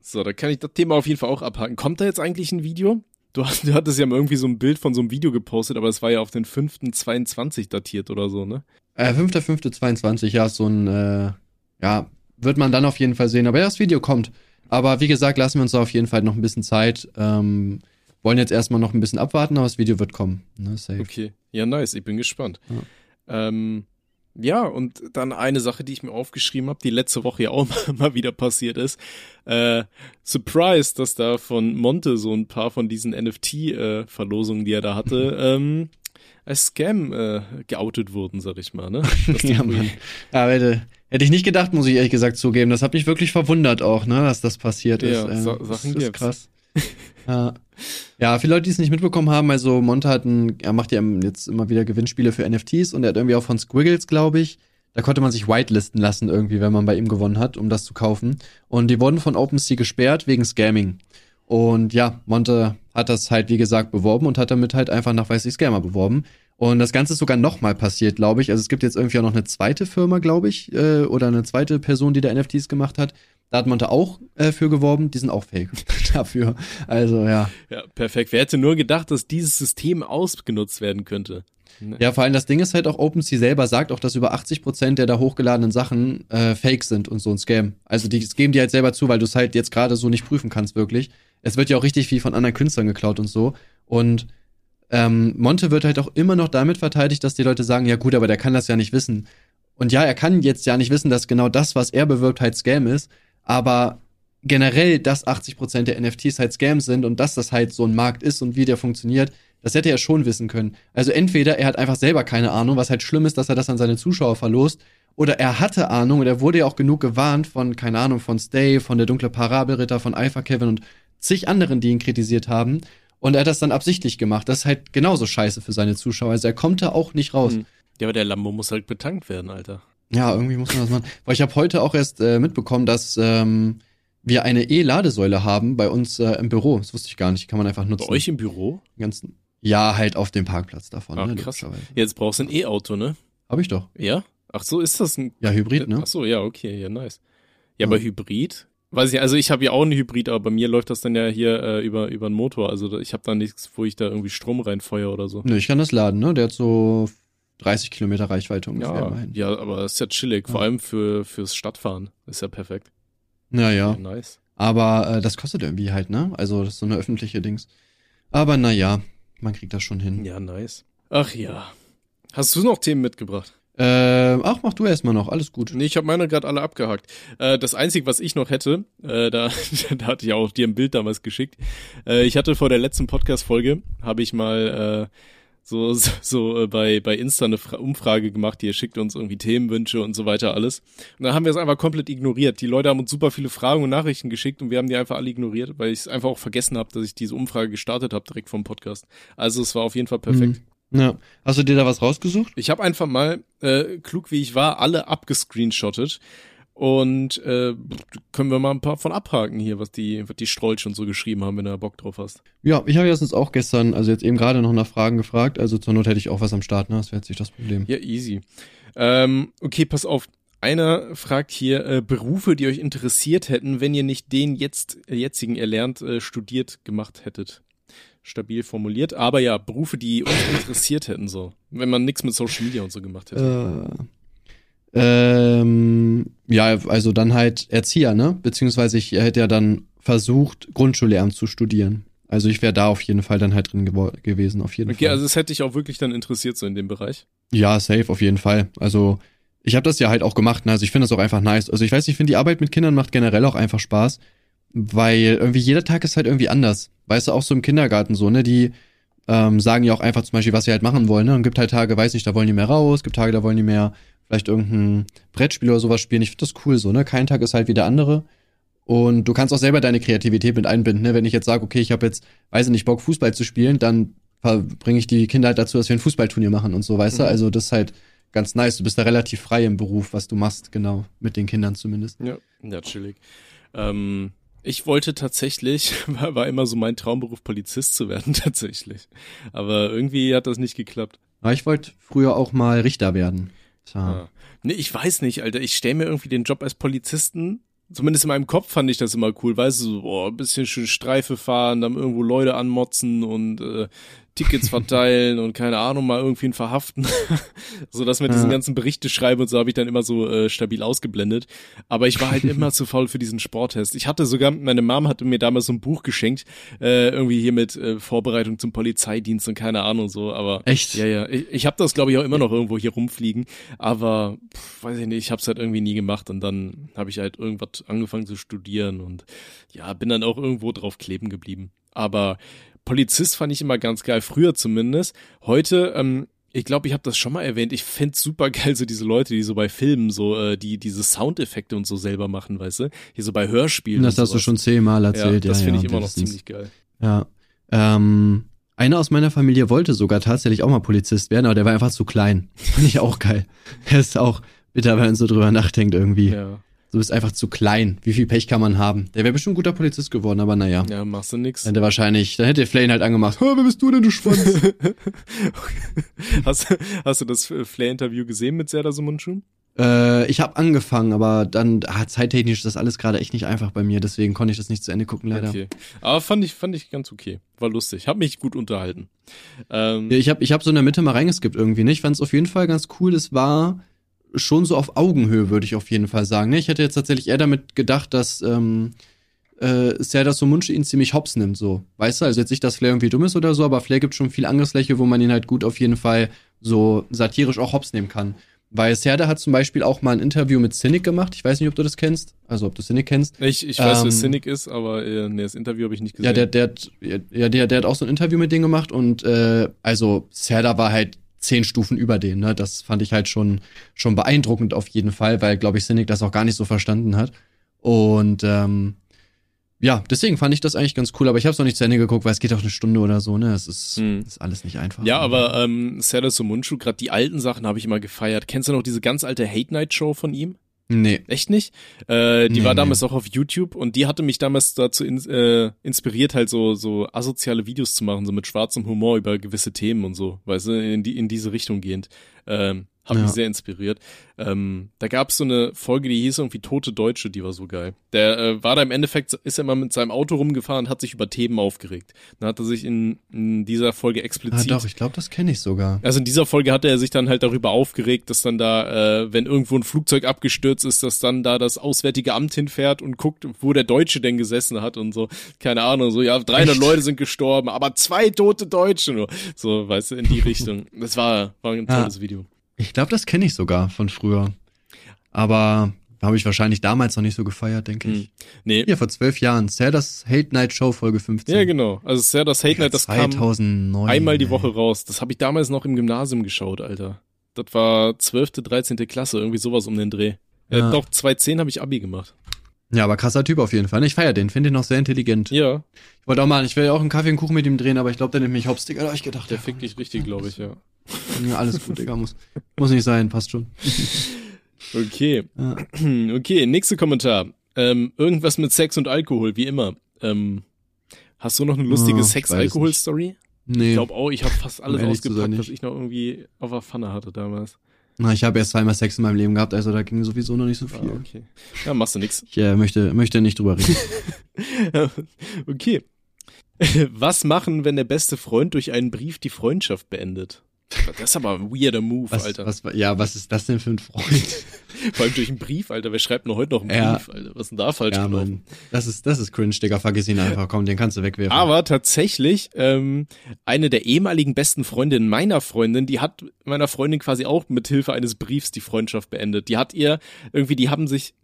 so, da kann ich das Thema auf jeden Fall auch abhaken. Kommt da jetzt eigentlich ein Video? Du, hast, du hattest ja irgendwie so ein Bild von so einem Video gepostet, aber es war ja auf den 5.22 datiert oder so, ne? Äh, 5.5.22, ja, so ein, äh, ja, wird man dann auf jeden Fall sehen. Aber ja, das Video kommt. Aber wie gesagt, lassen wir uns da auf jeden Fall noch ein bisschen Zeit. Ähm, wollen jetzt erstmal noch ein bisschen abwarten, aber das Video wird kommen. Ne, safe. Okay. Ja, nice. Ich bin gespannt. Ja, ähm, ja und dann eine Sache, die ich mir aufgeschrieben habe, die letzte Woche ja auch mal wieder passiert ist. Äh, surprise, dass da von Monte so ein paar von diesen NFT-Verlosungen, die er da hatte, ähm, als Scam äh, geoutet wurden, sag ich mal, ne? Ja, Mann. Ja, bitte. Hätte ich nicht gedacht, muss ich ehrlich gesagt zugeben. Das hat mich wirklich verwundert auch, ne, dass das passiert Ja, ist. Ähm, Sa- das Sachen ist gibt's. krass. Ja. ja, viele Leute, die es nicht mitbekommen haben, also Monte hat ein, er macht ja jetzt immer wieder Gewinnspiele für NFTs und er hat irgendwie auch von Squiggles, glaube ich, da konnte man sich whitelisten lassen irgendwie, wenn man bei ihm gewonnen hat, um das zu kaufen. Und die wurden von OpenSea gesperrt wegen Scamming. Und ja, Monte hat das halt, wie gesagt, beworben und hat damit halt einfach nachweislich Scammer beworben. Und das Ganze ist sogar nochmal passiert, glaube ich. Also es gibt jetzt irgendwie auch noch eine zweite Firma, glaube ich, äh, oder eine zweite Person, die da NFTs gemacht hat. Da hat Monte auch äh, für geworben, die sind auch fake dafür. Also ja. Ja, perfekt. Wer hätte nur gedacht, dass dieses System ausgenutzt werden könnte? Ja, vor allem das Ding ist halt auch, OpenSea selber sagt auch, dass über 80% der da hochgeladenen Sachen äh, fake sind und so ein Scam. Also die das geben die halt selber zu, weil du es halt jetzt gerade so nicht prüfen kannst, wirklich. Es wird ja auch richtig viel von anderen Künstlern geklaut und so. Und ähm, Monte wird halt auch immer noch damit verteidigt, dass die Leute sagen, ja gut, aber der kann das ja nicht wissen. Und ja, er kann jetzt ja nicht wissen, dass genau das, was er bewirbt, halt Scam ist. Aber generell, dass 80% der NFTs halt Scams sind und dass das halt so ein Markt ist und wie der funktioniert, das hätte er schon wissen können. Also entweder er hat einfach selber keine Ahnung, was halt schlimm ist, dass er das an seine Zuschauer verlost, oder er hatte Ahnung und er wurde ja auch genug gewarnt von, keine Ahnung, von Stay, von der dunkle Parabelritter, von Alpha Kevin und zig anderen, die ihn kritisiert haben. Und er hat das dann absichtlich gemacht. Das ist halt genauso scheiße für seine Zuschauer. Also er kommt da auch nicht raus. Hm. Ja, aber der Lambo muss halt betankt werden, Alter. Ja, irgendwie muss man das machen. Weil ich habe heute auch erst äh, mitbekommen, dass ähm, wir eine E-Ladesäule haben bei uns äh, im Büro. Das wusste ich gar nicht. Die kann man einfach nutzen. Bei euch im Büro? Den ganzen, ja, halt auf dem Parkplatz davon. Ah, ne, krass. Jetzt brauchst du ein E-Auto, ne? Hab ich doch. Ja? Ach so, ist das ein Ja, Hybrid, ne? Ach so, ja, okay, ja, nice. Ja, Ja. aber Hybrid? Weiß ich, also ich habe ja auch einen Hybrid, aber bei mir läuft das dann ja hier äh, über über einen Motor. Also ich habe da nichts, wo ich da irgendwie Strom reinfeuer oder so. Nö, ich kann das laden, ne? Der hat so 30 Kilometer Reichweite ungefähr. Ja, immerhin. ja, aber ist ja chillig, vor Ja. allem für fürs Stadtfahren. Ist ja perfekt. Naja. nice. Aber äh, das kostet irgendwie halt, ne? Also das ist so eine öffentliche Dings. Aber naja, man kriegt das schon hin. Ja, nice. Ach ja. Hast du noch Themen mitgebracht? Ähm, ach, mach du erstmal noch, alles gut. Nee, ich habe meine gerade alle abgehakt. Äh, das Einzige, was ich noch hätte, äh, da, da hatte ich auch dir ein Bild damals geschickt. Äh, ich hatte vor der letzten Podcast-Folge, habe ich mal äh, so, so, so äh, bei, bei Insta eine Fra Umfrage gemacht, ihr schickt uns irgendwie Themenwünsche und so weiter alles. Und dann haben wir es einfach komplett ignoriert. Die Leute haben uns super viele Fragen und Nachrichten geschickt und wir haben die einfach alle ignoriert, weil ich es einfach auch vergessen habe, dass ich diese Umfrage gestartet habe direkt vom Podcast. Also es war auf jeden Fall perfekt. Hm. Ja. Hast du dir da was rausgesucht? Ich habe einfach mal, äh, klug wie ich war, alle abgescreenshottet. Und äh, können wir mal ein paar von abhaken hier, was die, was die Strolch und so geschrieben haben, wenn du da Bock drauf hast. Ja, ich habe erstens auch gestern, also jetzt eben gerade noch nach Fragen gefragt. Also zur Not hätte ich auch was am Start, ne? Das wäre jetzt nicht das Problem. Ja, easy. Ähm, okay, pass auf. Einer fragt hier äh, Berufe, die euch interessiert hätten, wenn ihr nicht den jetzt äh, jetzigen erlernt, äh, studiert gemacht hättet. Stabil formuliert, aber ja, Berufe, die uns interessiert hätten, so. Wenn man nichts mit Social Media und so gemacht hätte. Äh, ähm, ja, also dann halt Erzieher, ne? Beziehungsweise ich hätte ja dann versucht, Grundschullehramt zu studieren. Also ich wäre da auf jeden Fall dann halt drin gewesen, auf jeden Okay, Fall. also es hätte dich auch wirklich dann interessiert, so in dem Bereich. Ja, safe, auf jeden Fall. Also ich habe das ja halt auch gemacht, ne? also ich finde das auch einfach nice. Also ich weiß, ich finde die Arbeit mit Kindern macht generell auch einfach Spaß, weil irgendwie jeder Tag ist halt irgendwie anders. Weißt du, auch so im Kindergarten so, ne? Die ähm, sagen ja auch einfach zum Beispiel, was sie halt machen wollen, ne? Und gibt halt Tage, weiß nicht, da wollen die mehr raus, gibt Tage, da wollen die mehr vielleicht irgendein Brettspiel oder sowas spielen. Ich finde das cool so, ne? Kein Tag ist halt wie der andere. Und du kannst auch selber deine Kreativität mit einbinden, ne? Wenn ich jetzt sage, okay, ich habe jetzt, weiß ich nicht, Bock, Fußball zu spielen, dann bringe ich die Kinder halt dazu, dass wir ein Fußballturnier machen und so, weißt du? Mhm. Also das ist halt ganz nice. Du bist da relativ frei im Beruf, was du machst, genau, mit den Kindern zumindest. Ja, ja, chillig. Ähm, ich wollte tatsächlich, war, war immer so mein Traumberuf, Polizist zu werden, tatsächlich. Aber irgendwie hat das nicht geklappt. Aber ich wollte früher auch mal Richter werden. Ah. Nee, ich weiß nicht, Alter. Ich stelle mir irgendwie den Job als Polizisten, zumindest in meinem Kopf fand ich das immer cool, weißt du, so, boah, ein bisschen schön Streife fahren, dann irgendwo Leute anmotzen und äh, Tickets verteilen und keine Ahnung, mal irgendwen verhaften. so dass mir Ja. diesen ganzen Berichte schreiben und so habe ich dann immer so äh, stabil ausgeblendet. Aber ich war halt immer zu faul für diesen Sporttest. Ich hatte sogar, meine Mom hatte mir damals so ein Buch geschenkt, äh, irgendwie hier mit äh, Vorbereitung zum Polizeidienst und keine Ahnung so, aber Echt? ja, ja. Ich, ich habe das, glaube ich, auch immer noch irgendwo hier rumfliegen. Aber pff, weiß ich nicht, ich habe es halt irgendwie nie gemacht. Und dann habe ich halt irgendwas angefangen zu studieren und ja, bin dann auch irgendwo drauf kleben geblieben. Aber Polizist fand ich immer ganz geil, früher zumindest. Heute, ähm, Ich glaube, ich habe das schon mal erwähnt. Ich fände super geil, so diese Leute, die so bei Filmen so, äh, die diese Soundeffekte und so selber machen, weißt du? Hier so bei Hörspielen. Das hast du schon zehnmal erzählt, ja. Das ja, finde ja, ich immer noch ziemlich geil. Ja. Ähm, einer aus meiner Familie wollte sogar tatsächlich auch mal Polizist werden, aber der war einfach zu klein. Finde ich auch geil. Er ist auch bitter, wenn man so drüber nachdenkt irgendwie. Ja, Du bist einfach zu klein. Wie viel Pech kann man haben? Der wäre bestimmt ein guter Polizist geworden, aber naja. ja machst du nix. Dann hätte wahrscheinlich, dann hätte Flane halt angemacht. Hä, wer bist du denn, du Schwanz? hast, hast du das Flair-Interview gesehen mit Serdar Sumunchu? äh, ich habe angefangen, aber dann, ah, zeittechnisch ist das alles gerade echt nicht einfach bei mir, deswegen konnte ich das nicht zu Ende gucken, leider. Okay. Aber fand ich, fand ich ganz okay. War lustig. Hab mich gut unterhalten. Ähm, Ja, Ich habe ich hab so in der Mitte mal reingeskippt irgendwie, ne? Ich fand es auf jeden Fall ganz cool. Es war schon so auf Augenhöhe, würde ich auf jeden Fall sagen. Ne? Ich hätte jetzt tatsächlich eher damit gedacht, dass ähm, äh, Serdar Somuncu ihn ziemlich hops nimmt, so. Weißt du? Also jetzt nicht, dass Flair irgendwie dumm ist oder so, aber Flair gibt schon viel Angriffsfläche, wo man ihn halt gut auf jeden Fall so satirisch auch hops nehmen kann. Weil Serdar hat zum Beispiel auch mal ein Interview mit Cynic gemacht. Ich weiß nicht, ob du das kennst. Also ob du Cynic kennst. ich, ich weiß, wer ähm, Cynic ist, aber äh, nee, das Interview habe ich nicht gesehen. Ja, der, der, hat, ja, der, der hat auch so ein Interview mit denen gemacht und äh, also Serdar war halt zehn Stufen über den, ne? Das fand ich halt schon, schon beeindruckend auf jeden Fall, weil, glaube ich, Cynic das auch gar nicht so verstanden hat. Und ähm, ja, deswegen fand ich das eigentlich ganz cool, aber ich habe es noch nicht zu Ende geguckt, weil es geht auch eine Stunde oder so, ne? Es ist, Hm. ist alles nicht einfach. Ja, aber ähm, Serdar Sumunchu, gerade die alten Sachen habe ich immer gefeiert. Kennst du noch diese ganz alte Hate Night Show von ihm? Nee. Echt nicht? Äh, die Nee, war nee. damals auch auf YouTube und die hatte mich damals dazu in, äh, inspiriert, halt so, so asoziale Videos zu machen, so mit schwarzem Humor über gewisse Themen und so, weißt du, in, die, in diese Richtung gehend. Ähm, hat Ja. mich sehr inspiriert. Ähm, da gab es so eine Folge, die hieß irgendwie Tote Deutsche, die war so geil. Der äh, war da im Endeffekt, ist er mal mit seinem Auto rumgefahren und hat sich über Themen aufgeregt. Dann hat er sich in, in dieser Folge Ah, explizit doch, ich glaube, das kenne ich sogar. also in dieser Folge hatte er sich dann halt darüber aufgeregt, dass dann da, äh, wenn irgendwo ein Flugzeug abgestürzt ist, dass dann da das Auswärtige Amt hinfährt und guckt, wo der Deutsche denn gesessen hat und so. Keine Ahnung, so, ja, 300 Echt? Leute sind gestorben, aber zwei tote Deutsche nur. So, weißt du, in die Richtung. Das war, war ein Ja. tolles Video. Ich glaube, das kenne ich sogar von früher. Aber habe ich wahrscheinlich damals noch nicht so gefeiert, denke ich. Hm. Nee, Hier vor zwölf Jahren. Serdars Hate Night Show Folge 15. ja, genau. Also sehr das Hate Night, das kam 2009. einmal die ey. Woche raus. Das habe ich damals noch im Gymnasium geschaut, Alter. Das war 12., 13. Klasse, irgendwie sowas um den Dreh. Äh, Ja. doch, 2010 habe ich Abi gemacht. Ja, aber krasser Typ auf jeden Fall. Ich feier den, finde den auch sehr intelligent. Ja, Ich wollte auch mal, ich will ja auch einen Kaffee und Kuchen mit ihm drehen, aber ich glaube, der nimmt mich hops, Digga. Hab ich gedacht, der ja, fickt dich richtig, glaube ich, ja. Ja, alles gut, Digga. Muss, muss nicht sein, passt schon. Okay. Ja. Okay, nächster Kommentar. Ähm, irgendwas mit Sex und Alkohol, wie immer. Ähm, hast du noch eine lustige Oh, Sex-Alkohol-Story? Nee. Ich glaube auch, ich habe fast alles sein, ausgepackt, was ich noch irgendwie auf der Pfanne hatte damals. Na, ich habe erst zweimal Sex in meinem Leben gehabt, also da ging sowieso noch nicht so Ah, viel. okay. Ja, machst du nix. Ich äh, möchte, möchte nicht drüber reden. okay. Was machen, wenn der beste Freund durch einen Brief die Freundschaft beendet? Das ist aber ein weirder Move, Was, Alter. was, ja, was ist das denn für ein Freund? Vor allem durch einen Brief, Alter. Wer schreibt noch heute noch einen Ja. Brief, Alter? Was ist denn da falsch ja, gelaufen? Das ist, das ist cringe, Digga. Vergiss ihn einfach. Komm, den kannst du wegwerfen. Aber tatsächlich, ähm, eine der ehemaligen besten Freundinnen meiner Freundin, die hat meiner Freundin quasi auch mit Hilfe eines Briefs die Freundschaft beendet. Die hat ihr irgendwie, die haben sich,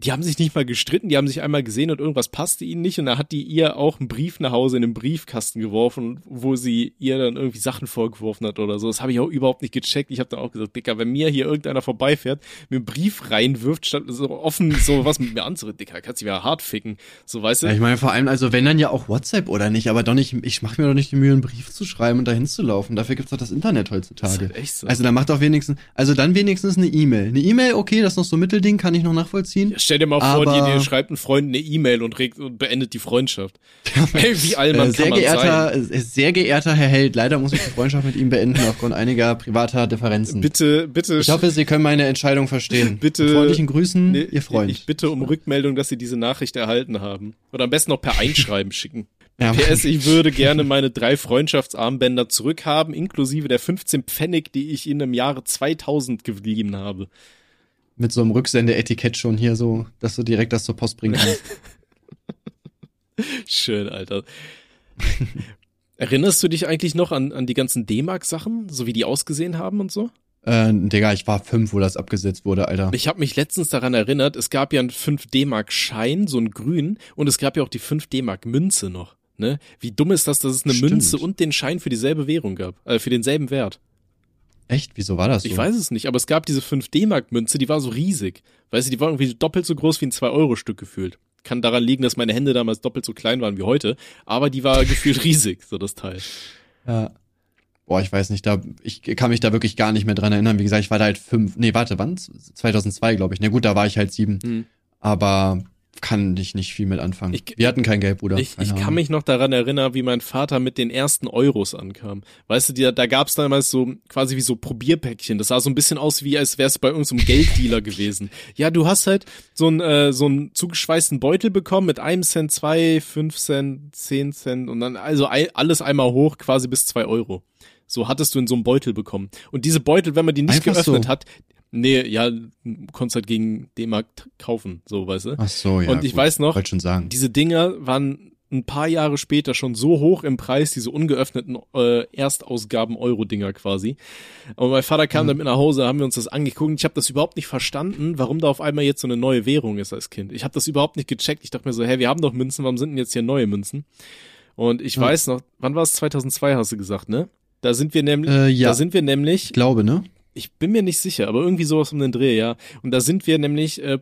die haben sich nicht mal gestritten, die haben sich einmal gesehen und irgendwas passte ihnen nicht und da hat die ihr auch einen Brief nach Hause in den Briefkasten geworfen, wo sie ihr dann irgendwie Sachen vorgeworfen hat oder so. Das habe ich auch überhaupt nicht gecheckt. Ich habe dann auch gesagt, Dicker, wenn mir hier irgendeiner vorbeifährt, mir einen Brief reinwirft, statt so offen so was mit mir anzureden, Dicker, kannst du wieder hart ficken. So, weißt du? Ja, ich meine, vor allem, also wenn dann ja auch WhatsApp oder nicht, aber doch nicht, ich mache mir doch nicht die Mühe, einen Brief zu schreiben und dahin zu laufen. Dafür gibt's doch das Internet das ist heutzutage. halt echt so. Also dann macht doch wenigstens, also dann wenigstens eine E-Mail. Eine E-Mail, okay, das ist noch so ein Mittelding, kann ich noch nachvollziehen. Stell dir mal vor, dir, dir schreibt ein Freund eine E-Mail und, regt und beendet die Freundschaft. Ey, wie allmann Äh, sehr kann man geehrter, sein? äh, sehr geehrter Herr Held, leider muss ich die Freundschaft mit ihm beenden aufgrund einiger privater Differenzen. Bitte, bitte, Ich hoffe, Sie können meine Entscheidung verstehen. Bitte- Mit freundlichen Grüßen, nee, Ihr Freund. Ich bitte um Rückmeldung, dass Sie diese Nachricht erhalten haben. Oder am besten noch per Einschreiben schicken. Ja. PS, ich würde gerne meine drei Freundschaftsarmbänder zurückhaben, inklusive der 15 Pfennig, die ich Ihnen im Jahre 2000 gegeben habe. Mit so einem Rücksendeetikett schon hier so, dass du direkt das zur Post bringen kannst. Schön, Alter. Erinnerst du dich eigentlich noch an, an die ganzen D-Mark-Sachen, so wie die ausgesehen haben und so? äh, Digga, ich war fünf, wo das abgesetzt wurde, Alter. Ich habe mich letztens daran erinnert, es gab ja einen 5 D-Mark Schein, so ein grün, und es gab ja auch die 5 D-Mark Münze noch. Ne? Wie dumm ist das, dass es eine Stimmt. Münze und den Schein für dieselbe Währung gab, äh, für denselben Wert. Echt? Wieso war das so? Ich weiß es nicht, aber es gab diese 5 D-Mark-Münze, die war so riesig. Weißt du, die war irgendwie doppelt so groß wie ein 2-Euro-Stück gefühlt. Kann daran liegen, dass meine Hände damals doppelt so klein waren wie heute, aber die war gefühlt riesig, so das Teil. Ja. Boah, ich weiß nicht, da, ich kann mich da wirklich gar nicht mehr dran erinnern. Wie gesagt, ich war da halt fünf, nee, warte, wann? 2002, glaube ich. Na gut, da war ich halt sieben. Hm. Aber kann ich nicht viel mit anfangen. Ich, Wir hatten kein Geld, Bruder. Ich, ich kann mich noch daran erinnern, wie mein Vater mit den ersten Euros ankam. Weißt du, die, da gab's damals so quasi wie so Probierpäckchen. Das sah so ein bisschen aus, wie als wär's bei irgendeinem so Gelddealer gewesen. Ja, du hast halt so ein äh, so einen zugeschweißten Beutel bekommen mit einem Cent, zwei, fünf Cent, zehn Cent und dann also alles einmal hoch, quasi bis zwei Euro. So hattest du in so einem Beutel bekommen. Und diese Beutel, wenn man die nicht Einfach geöffnet so. hat, Nee, ja, konntest halt gegen D-Mark kaufen, so, weißt du? Ach so, ja. Und ich gut. weiß noch, schon sagen. diese Dinger waren ein paar Jahre später schon so hoch im Preis, diese ungeöffneten äh, Erstausgaben Euro-Dinger quasi. Und mein Vater kam mhm. damit nach Hause, haben wir uns das angeguckt. Ich habe das überhaupt nicht verstanden, warum da auf einmal jetzt so eine neue Währung ist als Kind. Ich habe das überhaupt nicht gecheckt. Ich dachte mir so, hä, wir haben doch Münzen, warum sind denn jetzt hier neue Münzen? Und ich mhm. weiß noch, wann war es? 2002 hast du gesagt, ne? Da sind wir nämlich, äh, ja. da sind wir nämlich. Ich glaube, ne? Ich bin mir nicht sicher, aber irgendwie sowas um den Dreh, ja. Und da sind wir nämlich äh,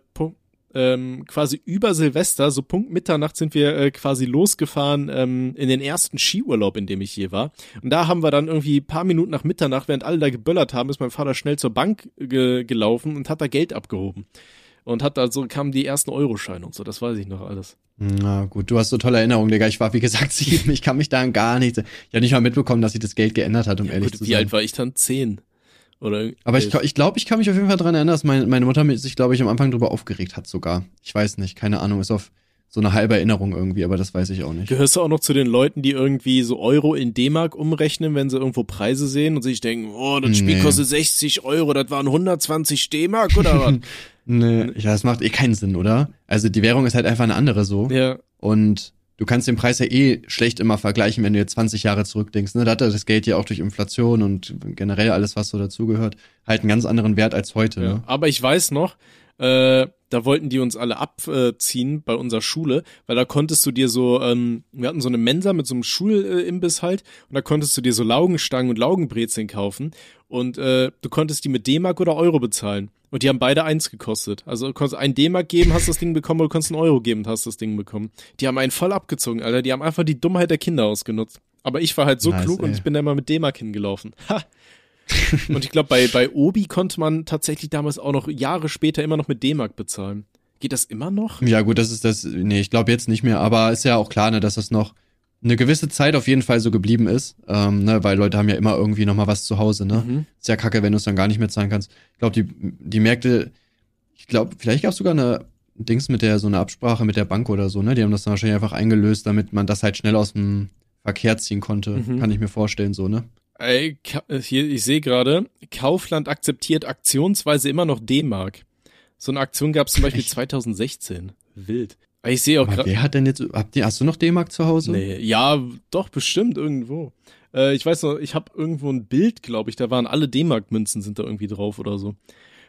ähm, quasi über Silvester, so Punkt Mitternacht sind wir äh, quasi losgefahren ähm, in den ersten Skiurlaub, in dem ich hier war. Und da haben wir dann irgendwie paar Minuten nach Mitternacht, während alle da geböllert haben, ist mein Vater schnell zur Bank ge gelaufen und hat da Geld abgehoben. Und hat da so, kamen die ersten Euroscheine und so, das weiß ich noch alles. Na gut, du hast so tolle Erinnerungen, Digga. Ich war, wie gesagt, sieben, ich kann mich da gar nicht. Ich habe nicht mal mitbekommen, dass sich das Geld geändert hat, um ja, ehrlich gut, zu sein. Wie alt war ich dann? Zehn. Oder Aber ich, ich glaube, ich kann mich auf jeden Fall dran erinnern, dass meine, meine Mutter sich, glaube ich, am Anfang drüber aufgeregt hat sogar. Ich weiß nicht, keine Ahnung, ist auf so eine halbe Erinnerung irgendwie, aber das weiß ich auch nicht. Gehörst du auch noch zu den Leuten, die irgendwie so Euro in D-Mark umrechnen, wenn sie irgendwo Preise sehen und sich denken, oh, das Spiel nee. kostet 60 Euro, das waren 120 D-Mark oder was? nee, ja, das macht eh keinen Sinn, oder? Also die Währung ist halt einfach eine andere so. Ja. Und du kannst den Preis ja eh schlecht immer vergleichen, wenn du jetzt 20 Jahre zurückdenkst. Ne? Da hat das Geld ja auch durch Inflation und generell alles, was so dazugehört, halt einen ganz anderen Wert als heute. Ja, ne? Aber ich weiß noch, äh, da wollten die uns alle abziehen bei unserer Schule, weil da konntest du dir so, ähm, wir hatten so eine Mensa mit so einem Schulimbiss halt und da konntest du dir so Laugenstangen und Laugenbrezeln kaufen und äh, du konntest die mit D-Mark oder Euro bezahlen. Und die haben beide eins gekostet. Also du konntest ein D-Mark geben, hast das Ding bekommen, oder du konntest einen Euro geben und hast das Ding bekommen. Die haben einen voll abgezogen, Alter. Die haben einfach die Dummheit der Kinder ausgenutzt. Aber ich war halt so nice, klug ey. und ich bin da immer mit D-Mark hingelaufen. Ha! und ich glaube, bei, bei Obi konnte man tatsächlich damals auch noch Jahre später immer noch mit D-Mark bezahlen. Geht das immer noch? Ja, gut, das ist das. Nee, ich glaube jetzt nicht mehr, aber ist ja auch klar, ne, dass das noch eine gewisse Zeit auf jeden Fall so geblieben ist, ähm, ne, weil Leute haben ja immer irgendwie noch mal was zu Hause, ne? Mhm. Ist ja kacke, wenn du es dann gar nicht mehr zahlen kannst. Ich glaube, die, die Märkte, ich glaube, vielleicht gab es sogar eine Dings mit der, so eine Absprache mit der Bank oder so, ne? Die haben das dann wahrscheinlich einfach eingelöst, damit man das halt schnell aus dem Verkehr ziehen konnte. Mhm. Kann ich mir vorstellen, so, ne? Ey, hier, ich sehe gerade, Kaufland akzeptiert aktionsweise immer noch D-Mark. So eine Aktion gab es zum Beispiel Echt? 2016. Wild. Ich sehe auch gerade. Wer hat denn jetzt, habt ihr, hast du noch D-Mark zu Hause? Nee, ja, doch, bestimmt irgendwo. Äh, ich weiß noch, ich habe irgendwo ein Bild, glaube ich, da waren alle D-Mark-Münzen sind da irgendwie drauf oder so.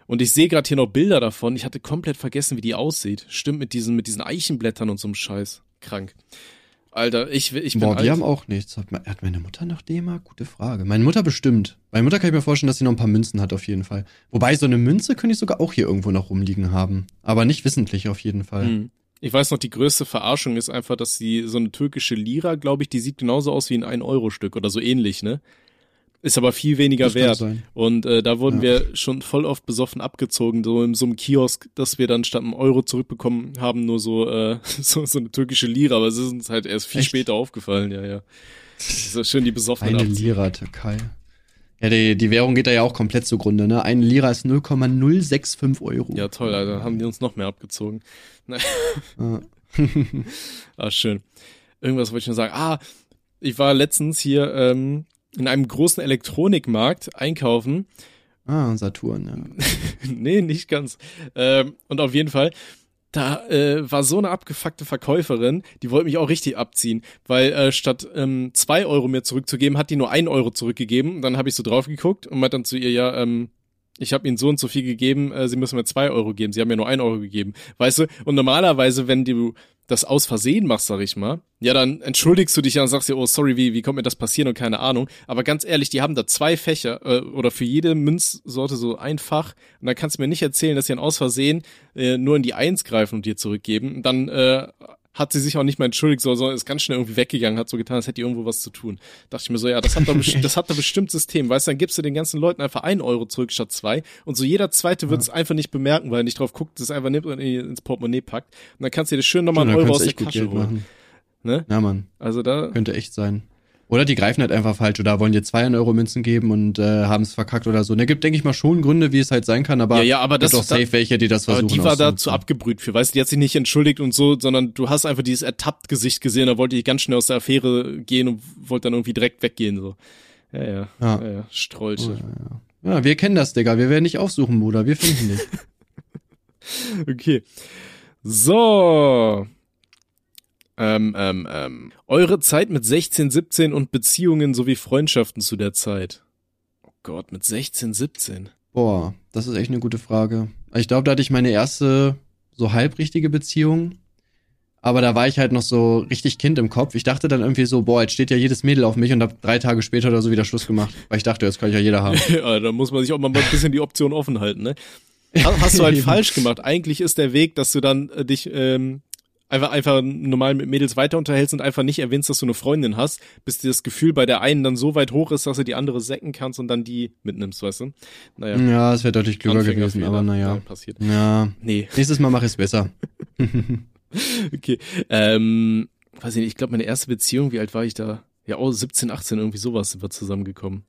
Und ich sehe gerade hier noch Bilder davon. Ich hatte komplett vergessen, wie die aussieht. Stimmt mit diesen, mit diesen Eichenblättern und so einem Scheiß. Krank. Alter, ich, ich bin Boah, alt. die haben auch nichts. Hat meine Mutter noch D-Mark? Gute Frage. Meine Mutter bestimmt. Meine Mutter kann ich mir vorstellen, dass sie noch ein paar Münzen hat, auf jeden Fall. Wobei, so eine Münze könnte ich sogar auch hier irgendwo noch rumliegen haben. Aber nicht wissentlich, auf jeden Fall. Hm. Ich weiß noch, die größte Verarschung ist einfach, dass sie so eine türkische Lira, glaube ich, die sieht genauso aus wie ein 1-Euro-Stück oder so ähnlich, ne? Ist aber viel weniger das wert. Und äh, da wurden ja. wir schon voll oft besoffen abgezogen, so in so einem Kiosk, dass wir dann statt einem Euro zurückbekommen haben, nur so, äh, so, so eine türkische Lira, aber es ist uns halt erst viel Echt? später aufgefallen, ja, ja. Ist schön die Besoffenheit. Eine. Lira, Türkei. Ja, die, die Währung geht da ja auch komplett zugrunde, ne? Eine Lira ist 0,065 Euro. Ja, toll, Alter. Haben die uns noch mehr abgezogen. ah. ah, schön. Irgendwas wollte ich nur sagen. Ah, ich war letztens hier ähm, in einem großen Elektronikmarkt einkaufen. Ah, Saturn, ja. nee, nicht ganz. Ähm, und auf jeden Fall, da äh, war so eine abgefuckte Verkäuferin, die wollte mich auch richtig abziehen, weil äh, statt ähm, zwei Euro mir zurückzugeben, hat die nur ein Euro zurückgegeben. Dann habe ich so drauf geguckt und meinte dann zu ihr, ja, ähm, ich habe ihnen so und so viel gegeben, äh, sie müssen mir zwei Euro geben, sie haben mir nur ein Euro gegeben. Weißt du? Und normalerweise, wenn du das aus Versehen machst, sag ich mal, ja, dann entschuldigst du dich ja und sagst dir, oh, sorry, wie, wie kommt mir das passieren und keine Ahnung. Aber ganz ehrlich, die haben da zwei Fächer äh, oder für jede Münzsorte so ein Fach. Und dann kannst du mir nicht erzählen, dass sie dann aus Versehen äh, nur in die Eins greifen und dir zurückgeben. Und dann äh, hat sie sich auch nicht mal entschuldigt, sondern ist ganz schnell irgendwie weggegangen, hat so getan, als hätte irgendwo was zu tun. Dachte ich mir so, ja, das hat doch, das hat doch bestimmt System. Weißt du, dann gibst du den ganzen Leuten einfach ein Euro zurück statt zwei und so jeder zweite wird es ja. einfach nicht bemerken, weil er nicht drauf guckt, das einfach nimmt und ins Portemonnaie packt. Und dann kannst du dir das schön nochmal einen Euro aus der Tasche holen. Ne? Ja, Mann. Also da. Könnte echt sein. Oder die greifen halt einfach falsch oder wollen dir zwei Euro Münzen geben und äh, haben es verkackt oder so. Und da gibt, denke ich mal, schon Gründe, wie es halt sein kann, aber, ja, ja, aber das auch safe welche, die das versuchen. Aber die war da zu abgebrüht für, weißt du, die hat sich nicht entschuldigt und so, sondern du hast einfach dieses ertappt Gesicht gesehen, da wollte ich ganz schnell aus der Affäre gehen und wollte dann irgendwie direkt weggehen, so. Ja, ja, ja, ja, ja Strolche. Oh, ja, ja. wir kennen das, Digga, wir werden nicht aufsuchen, Bruder, wir finden dich. okay. So, ähm, ähm, ähm, eure Zeit mit 16, 17 und Beziehungen sowie Freundschaften zu der Zeit. Oh Gott, mit 16, 17. Boah, das ist echt eine gute Frage. Ich glaube, da hatte ich meine erste so halbrichtige Beziehung. Aber da war ich halt noch so richtig Kind im Kopf. Ich dachte dann irgendwie so, boah, jetzt steht ja jedes Mädel auf mich und hab drei Tage später oder so wieder Schluss gemacht. Weil ich dachte, jetzt kann ich ja jeder haben. ja, da muss man sich auch mal ein bisschen die Option offen halten, ne? Hast du halt falsch gemacht. Eigentlich ist der Weg, dass du dann äh, dich ähm, einfach, einfach normal mit Mädels weiter unterhältst und einfach nicht erwähnst, dass du eine Freundin hast, bis dir das Gefühl bei der einen dann so weit hoch ist, dass du die andere säcken kannst und dann die mitnimmst, weißt du? Naja. Ja, es wäre deutlich klüger gewesen, aber naja. Ja, passiert. Ja. Nee. Nächstes Mal mache ich es besser. okay. Ähm, weiß ich nicht, ich glaube, meine erste Beziehung, wie alt war ich da? Ja, oh, 17, 18, irgendwie sowas sind wir zusammengekommen.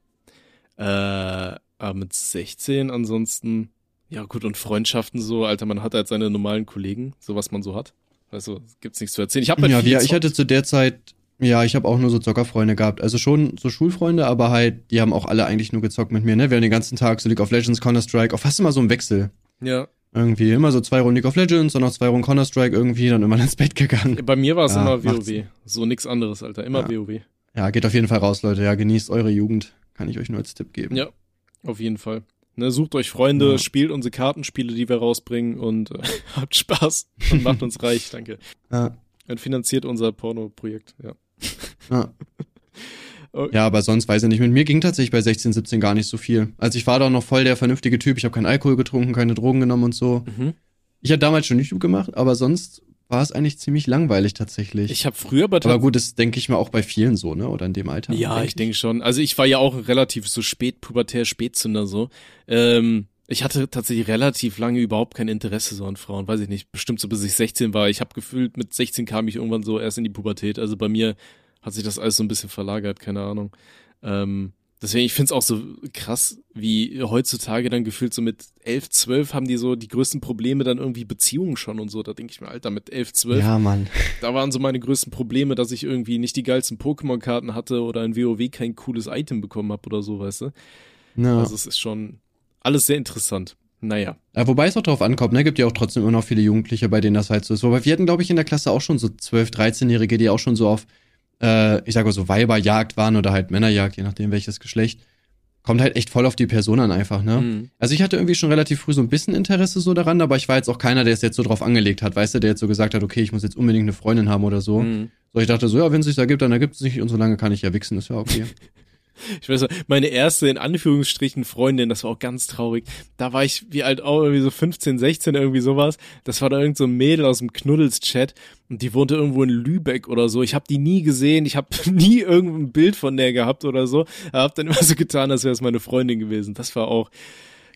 Äh, aber mit 16 ansonsten, ja gut, und Freundschaften so, Alter, man hat halt seine normalen Kollegen, so was man so hat. Also gibt's nichts zu erzählen. Ich habe halt ja, ja ich hatte zu der Zeit ja, ich habe auch nur so Zockerfreunde gehabt. Also schon so Schulfreunde, aber halt, die haben auch alle eigentlich nur gezockt mit mir, ne? Wir haben den ganzen Tag so League of Legends, Counter-Strike, auch fast immer so im Wechsel. Ja. Irgendwie immer so zwei Runden League of Legends und noch zwei Runden Counter-Strike irgendwie, dann immer ins Bett gegangen. Bei mir war es ja, immer WoW. So nix anderes, Alter. Immer ja. WoW. Ja, geht auf jeden Fall raus, Leute. Ja, genießt eure Jugend. Kann ich euch nur als Tipp geben. Ja, auf jeden Fall. Ne, sucht euch Freunde, ja. spielt unsere Kartenspiele, die wir rausbringen und äh, habt Spaß und macht uns reich, danke. Ja. Und finanziert unser Porno-Projekt, ja. Ja. okay. ja, aber sonst weiß ich nicht. Mit mir ging tatsächlich bei 16, 17 gar nicht so viel. Also ich war da noch voll der vernünftige Typ. Ich habe keinen Alkohol getrunken, keine Drogen genommen und so. Mhm. Ich habe damals schon YouTube gemacht, aber sonst war es eigentlich ziemlich langweilig tatsächlich. Ich habe früher aber Aber gut, das denke ich mir auch bei vielen so, ne? Oder in dem Alter. Ja, denk ich denke schon. Also ich war ja auch relativ so spät pubertär, Spätzünder so. Ähm, ich hatte tatsächlich relativ lange überhaupt kein Interesse so an Frauen, weiß ich nicht. Bestimmt so bis ich 16 war. Ich habe gefühlt, mit 16 kam ich irgendwann so erst in die Pubertät. Also bei mir hat sich das alles so ein bisschen verlagert, keine Ahnung. Ähm, Deswegen, ich find's auch so krass, wie heutzutage dann gefühlt so mit elf, zwölf haben die so die größten Probleme dann irgendwie Beziehungen schon und so. Da denke ich mir, Alter, mit elf, zwölf. Ja, Mann. Da waren so meine größten Probleme, dass ich irgendwie nicht die geilsten Pokémon-Karten hatte oder in WoW kein cooles Item bekommen habe oder so, weißt du? Ja. Also es ist schon alles sehr interessant. Naja. Ja, wobei es auch darauf ankommt, ne? Gibt ja auch trotzdem immer noch viele Jugendliche, bei denen das halt so ist. Wobei wir hatten, glaube ich, in der Klasse auch schon so 12-, 13-Jährige, die auch schon so auf äh, ich sage mal so Weiberjagd waren oder halt Männerjagd, je nachdem welches Geschlecht, kommt halt echt voll auf die Person an einfach, ne? Mhm. Also ich hatte irgendwie schon relativ früh so ein bisschen Interesse so daran, aber ich war jetzt auch keiner, der es jetzt so drauf angelegt hat, weißt du, der jetzt so gesagt hat, okay, ich muss jetzt unbedingt eine Freundin haben oder so. Mhm. So, ich dachte so, ja, wenn es sich ergibt, dann ergibt es sich und so lange kann ich ja wichsen, ist ja okay. ich weiß nicht, meine erste in Anführungsstrichen Freundin, das war auch ganz traurig. Da war ich wie alt auch irgendwie so 15, 16 irgendwie sowas. Das war da irgend so ein Mädel aus dem Knuddels-Chat und die wohnte irgendwo in Lübeck oder so. Ich habe die nie gesehen, ich habe nie irgendein Bild von der gehabt oder so. Hab dann immer so getan, als wäre es meine Freundin gewesen. Das war auch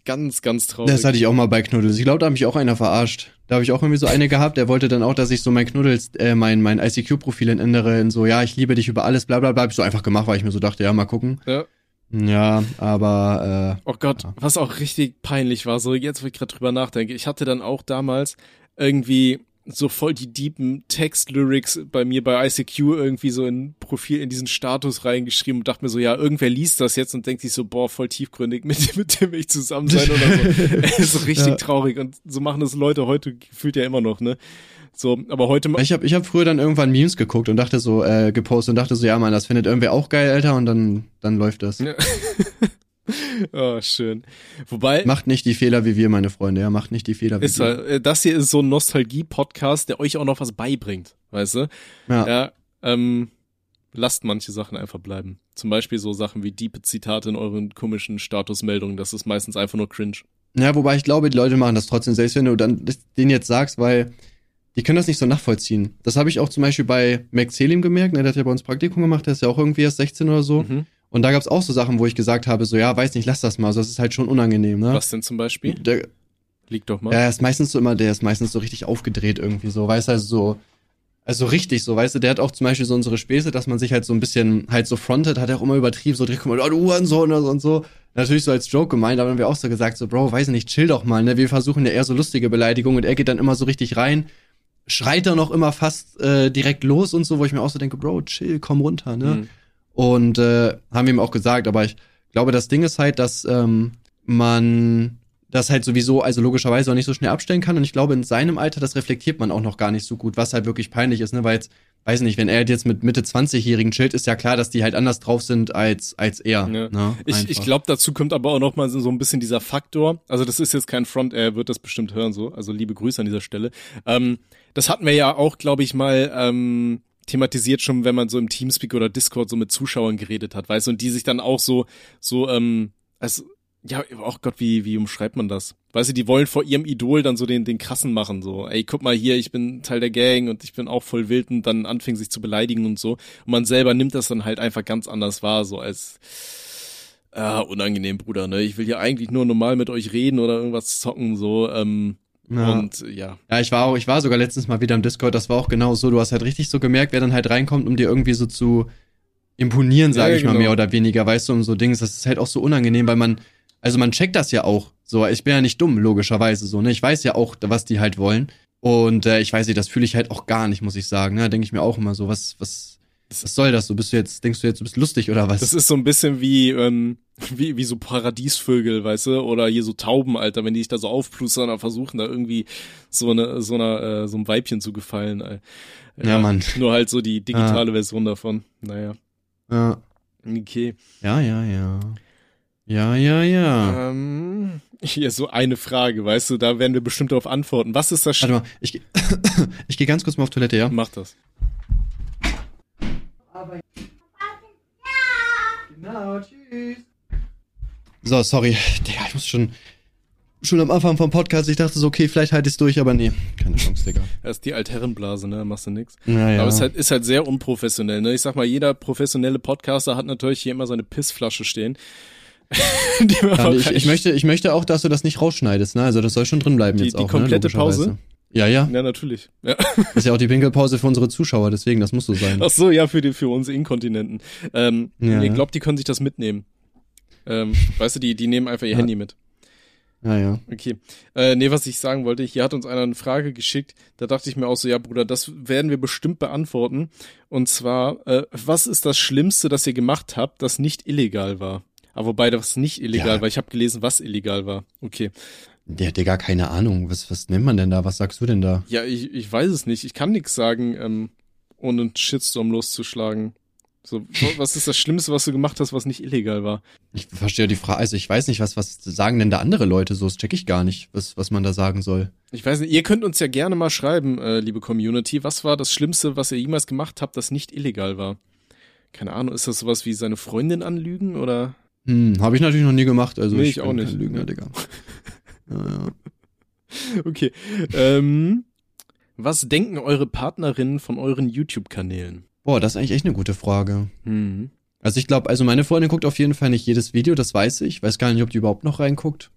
Ganz, ganz traurig. Das hatte ich auch mal bei Knuddels. Ich glaube, da habe mich auch einer verarscht. Da habe ich auch irgendwie so eine gehabt, der wollte dann auch, dass ich so mein Knuddels, äh, mein, mein ICQ-Profil ändere in so, ja, ich liebe dich über alles, bla bla bla. Hab ich so einfach gemacht, weil ich mir so dachte, ja, mal gucken. Ja. Ja, aber äh, Oh Gott, ja. was auch richtig peinlich war, so jetzt, wo ich gerade drüber nachdenke, ich hatte dann auch damals irgendwie so voll die deepen Text-Lyrics bei mir bei ICQ irgendwie so in Profil in diesen Status reingeschrieben und dachte mir so, ja, irgendwer liest das jetzt und denkt sich so, boah, voll tiefgründig, mit, mit dem ich zusammen sein oder so. ist richtig ja. traurig und so machen das Leute heute gefühlt ja immer noch, ne? So, aber heute Ich habe ich hab früher dann irgendwann Memes geguckt und dachte so, äh, gepostet und dachte so, ja, man, das findet irgendwer auch geil, Alter, und dann, dann läuft das. Ja. oh, schön. Wobei. Macht nicht die Fehler wie wir, meine Freunde, ja. Macht nicht die Fehler wie ist, wir. Äh, das hier ist so ein Nostalgie-Podcast, der euch auch noch was beibringt, weißt du? Ja. ja ähm, lasst manche Sachen einfach bleiben. Zum Beispiel so Sachen wie diepe Zitate in euren komischen Statusmeldungen. Das ist meistens einfach nur cringe. Ja, wobei ich glaube, die Leute machen das trotzdem, selbst wenn du dann den jetzt sagst, weil die können das nicht so nachvollziehen. Das habe ich auch zum Beispiel bei Max Selim gemerkt, ne, der hat ja bei uns Praktikum gemacht, der ist ja auch irgendwie erst 16 oder so. Mhm. Und da gab es auch so Sachen, wo ich gesagt habe, so, ja, weiß nicht, lass das mal. Also das ist halt schon unangenehm, ne? Was denn zum Beispiel? Der, Liegt doch mal. Ja, ist meistens so immer, der ist meistens so richtig aufgedreht irgendwie so, weißt du, also so, also richtig so, weißt du, der hat auch zum Beispiel so unsere Späße, dass man sich halt so ein bisschen halt so frontet, hat er auch immer übertrieben, so direkt oh, du Hurensohn und so. Natürlich so als Joke gemeint, aber dann haben wir auch so gesagt, so, Bro, weiß nicht, chill doch mal, ne? Wir versuchen ja eher so lustige Beleidigungen und er geht dann immer so richtig rein, schreit dann auch immer fast äh, direkt los und so, wo ich mir auch so denke, Bro, chill, komm runter, ne? Mhm. Und äh, haben ihm auch gesagt, aber ich glaube, das Ding ist halt, dass ähm, man das halt sowieso, also logischerweise auch nicht so schnell abstellen kann. Und ich glaube, in seinem Alter, das reflektiert man auch noch gar nicht so gut, was halt wirklich peinlich ist, ne? Weil jetzt, weiß nicht, wenn er jetzt mit Mitte 20-Jährigen chillt, ist ja klar, dass die halt anders drauf sind als, als er. Ja. Ne? Ich, ich glaube, dazu kommt aber auch noch mal so ein bisschen dieser Faktor. Also, das ist jetzt kein Front, er wird das bestimmt hören, so. Also, liebe Grüße an dieser Stelle. Ähm, das hatten wir ja auch, glaube ich, mal, ähm, thematisiert schon, wenn man so im Teamspeak oder Discord so mit Zuschauern geredet hat, weißt du, und die sich dann auch so, so, ähm, als, ja, oh Gott, wie, wie umschreibt man das? Weißt du, die wollen vor ihrem Idol dann so den, den krassen machen, so, ey, guck mal hier, ich bin Teil der Gang und ich bin auch voll wild und dann anfängt sich zu beleidigen und so. Und man selber nimmt das dann halt einfach ganz anders wahr, so als, ah, unangenehm, Bruder, ne? Ich will ja eigentlich nur normal mit euch reden oder irgendwas zocken, so, ähm, ja. Und ja. Ja, ich war auch, ich war sogar letztens mal wieder im Discord, das war auch genau so. Du hast halt richtig so gemerkt, wer dann halt reinkommt, um dir irgendwie so zu imponieren, sage ja, ich genau. mal mehr oder weniger, weißt du, um so Dings. Das ist halt auch so unangenehm, weil man, also man checkt das ja auch. So, ich bin ja nicht dumm, logischerweise so, ne? Ich weiß ja auch, was die halt wollen. Und äh, ich weiß nicht, das fühle ich halt auch gar nicht, muss ich sagen. Ne? Da denke ich mir auch immer so, was, was, was soll das? Du bist du jetzt, denkst du jetzt, du bist lustig oder was? Das ist so ein bisschen wie, ähm, wie, wie so Paradiesvögel, weißt du, oder hier so Tauben, Alter, wenn die sich da so aufplustern und versuchen da irgendwie so eine, so einer, äh, so einem Weibchen zu gefallen. Äh, ja, ja, Mann. Nur halt so die digitale ja. Version davon. Naja. Ja. Okay. Ja, ja, ja. Ja, ja, ja. Ähm, hier so eine Frage, weißt du, da werden wir bestimmt darauf antworten. Was ist das? Sch Warte mal, ich, ich gehe ganz kurz mal auf Toilette, ja? Mach das. Aber Genau, tschüss. So, sorry. Digga, ich muss schon, schon am Anfang vom Podcast, ich dachte so, okay, vielleicht halte ich es durch, aber nee, keine Chance, Digga. Das ist die Altherrenblase, ne, machst du nix. Ja, Aber es ist halt, ist halt sehr unprofessionell, ne. Ich sag mal, jeder professionelle Podcaster hat natürlich hier immer seine Pissflasche stehen. ja, ich, ich, möchte, ich möchte auch, dass du das nicht rausschneidest, ne? Also das soll schon drin bleiben die, jetzt auch. Die ne, komplette ne, Pause? Ja, ja. Ja, natürlich. Ja. Das ist ja auch die Pinkelpause für unsere Zuschauer, deswegen, das muss so sein. Ach so, ja, für die, für uns Inkontinenten. Ähm, ja. Ich glaube, die können sich das mitnehmen. Ähm, weißt du, die, die nehmen einfach ihr ja. Handy mit. Ja, ja. Okay. Äh, nee, was ich sagen wollte, hier hat uns einer eine Frage geschickt, da dachte ich mir auch so, ja, Bruder, das werden wir bestimmt beantworten. Und zwar, äh, was ist das Schlimmste, das ihr gemacht habt, das nicht illegal war? Aber wobei das nicht illegal ja. war. Ich habe gelesen, was illegal war. Okay. Der hat ja gar keine Ahnung. Was, was nennt man denn da? Was sagst du denn da? Ja, ich, ich weiß es nicht. Ich kann nichts sagen, ähm, ohne einen Shitstorm loszuschlagen. So, was ist das Schlimmste, was du gemacht hast, was nicht illegal war? Ich verstehe die Frage, also ich weiß nicht, was, was sagen denn da andere Leute so? Das check ich gar nicht, was, was man da sagen soll. Ich weiß nicht, ihr könnt uns ja gerne mal schreiben, äh, liebe Community, was war das Schlimmste, was ihr jemals gemacht habt, das nicht illegal war? Keine Ahnung, ist das sowas wie seine Freundin anlügen oder? Hm, habe ich natürlich noch nie gemacht, also nee, ich, ich auch nicht. Lügner, Digga. ja, ja. Okay. Ähm, was denken eure Partnerinnen von euren YouTube-Kanälen? Boah, das ist eigentlich echt eine gute Frage. Mhm. Also ich glaube, also meine Freundin guckt auf jeden Fall nicht jedes Video, das weiß ich. Weiß gar nicht, ob die überhaupt noch reinguckt.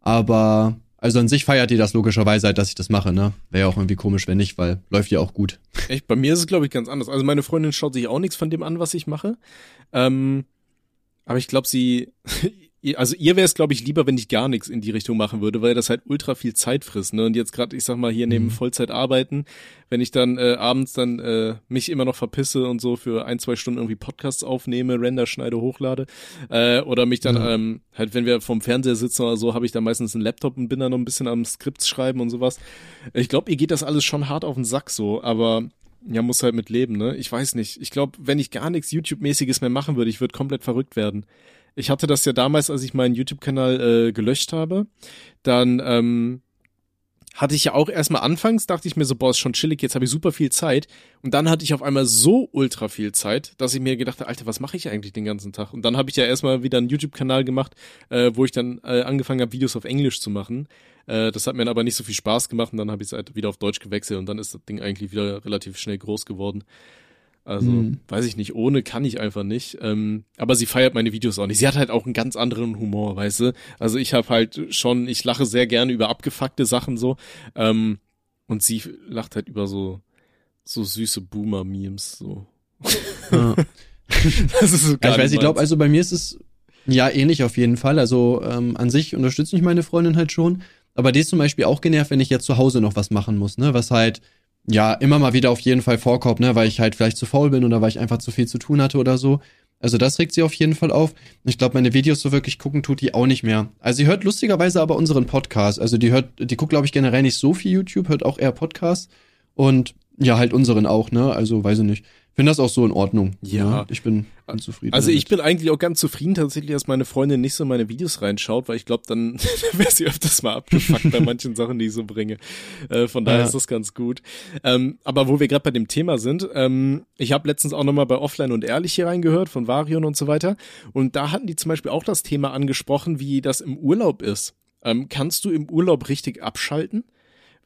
Aber, also an sich feiert die das logischerweise halt, dass ich das mache, ne? Wäre ja auch irgendwie komisch, wenn nicht, weil läuft ja auch gut. Echt, bei mir ist es, glaube ich, ganz anders. Also meine Freundin schaut sich auch nichts von dem an, was ich mache. Ähm, aber ich glaube, sie, also ihr wäre es, glaube ich, lieber, wenn ich gar nichts in die Richtung machen würde, weil das halt ultra viel Zeit frisst. Ne? Und jetzt gerade, ich sag mal, hier neben mhm. Vollzeit arbeiten, wenn ich dann äh, abends dann äh, mich immer noch verpisse und so für ein, zwei Stunden irgendwie Podcasts aufnehme, Render schneide, hochlade, äh, oder mich dann mhm. ähm, halt, wenn wir vom Fernseher sitzen oder so, habe ich da meistens einen Laptop und bin dann noch ein bisschen am Skripts schreiben und sowas. Ich glaube, ihr geht das alles schon hart auf den Sack so, aber ja, muss halt mit leben, ne? Ich weiß nicht. Ich glaube, wenn ich gar nichts YouTube-mäßiges mehr machen würde, ich würde komplett verrückt werden ich hatte das ja damals, als ich meinen YouTube-Kanal äh, gelöscht habe, dann ähm, hatte ich ja auch erstmal anfangs, dachte ich mir so, boah, ist schon chillig, jetzt habe ich super viel Zeit. Und dann hatte ich auf einmal so ultra viel Zeit, dass ich mir gedacht habe, Alter, was mache ich eigentlich den ganzen Tag? Und dann habe ich ja erstmal wieder einen YouTube-Kanal gemacht, äh, wo ich dann äh, angefangen habe, Videos auf Englisch zu machen. Äh, das hat mir aber nicht so viel Spaß gemacht und dann habe ich es halt wieder auf Deutsch gewechselt und dann ist das Ding eigentlich wieder relativ schnell groß geworden. Also, mhm. weiß ich nicht, ohne kann ich einfach nicht. Ähm, aber sie feiert meine Videos auch nicht. Sie hat halt auch einen ganz anderen Humor, weißt du? Also ich habe halt schon, ich lache sehr gerne über abgefuckte Sachen so. Ähm, und sie lacht halt über so, so süße Boomer-Memes, so. Ja. das ist so ja, ich weiß, ich glaube, also bei mir ist es ja ähnlich auf jeden Fall. Also ähm, an sich unterstützt mich meine Freundin halt schon. Aber die ist zum Beispiel auch genervt, wenn ich jetzt zu Hause noch was machen muss, ne? Was halt ja immer mal wieder auf jeden Fall vorkommt, ne, weil ich halt vielleicht zu faul bin oder weil ich einfach zu viel zu tun hatte oder so. Also das regt sie auf jeden Fall auf. Ich glaube, meine Videos so wirklich gucken tut die auch nicht mehr. Also sie hört lustigerweise aber unseren Podcast. Also die hört, die guckt glaube ich generell nicht so viel YouTube, hört auch eher Podcasts und ja halt unseren auch, ne? Also weiß ich nicht finde das auch so in Ordnung. Ja. ja ich bin ganz zufrieden. Also damit. ich bin eigentlich auch ganz zufrieden tatsächlich, dass meine Freundin nicht so in meine Videos reinschaut, weil ich glaube, dann wäre sie öfters mal abgefuckt bei manchen Sachen, die ich so bringe. Äh, von daher ja. ist das ganz gut. Ähm, aber wo wir gerade bei dem Thema sind, ähm, ich habe letztens auch nochmal bei Offline und Ehrlich hier reingehört von Varion und so weiter. Und da hatten die zum Beispiel auch das Thema angesprochen, wie das im Urlaub ist. Ähm, kannst du im Urlaub richtig abschalten?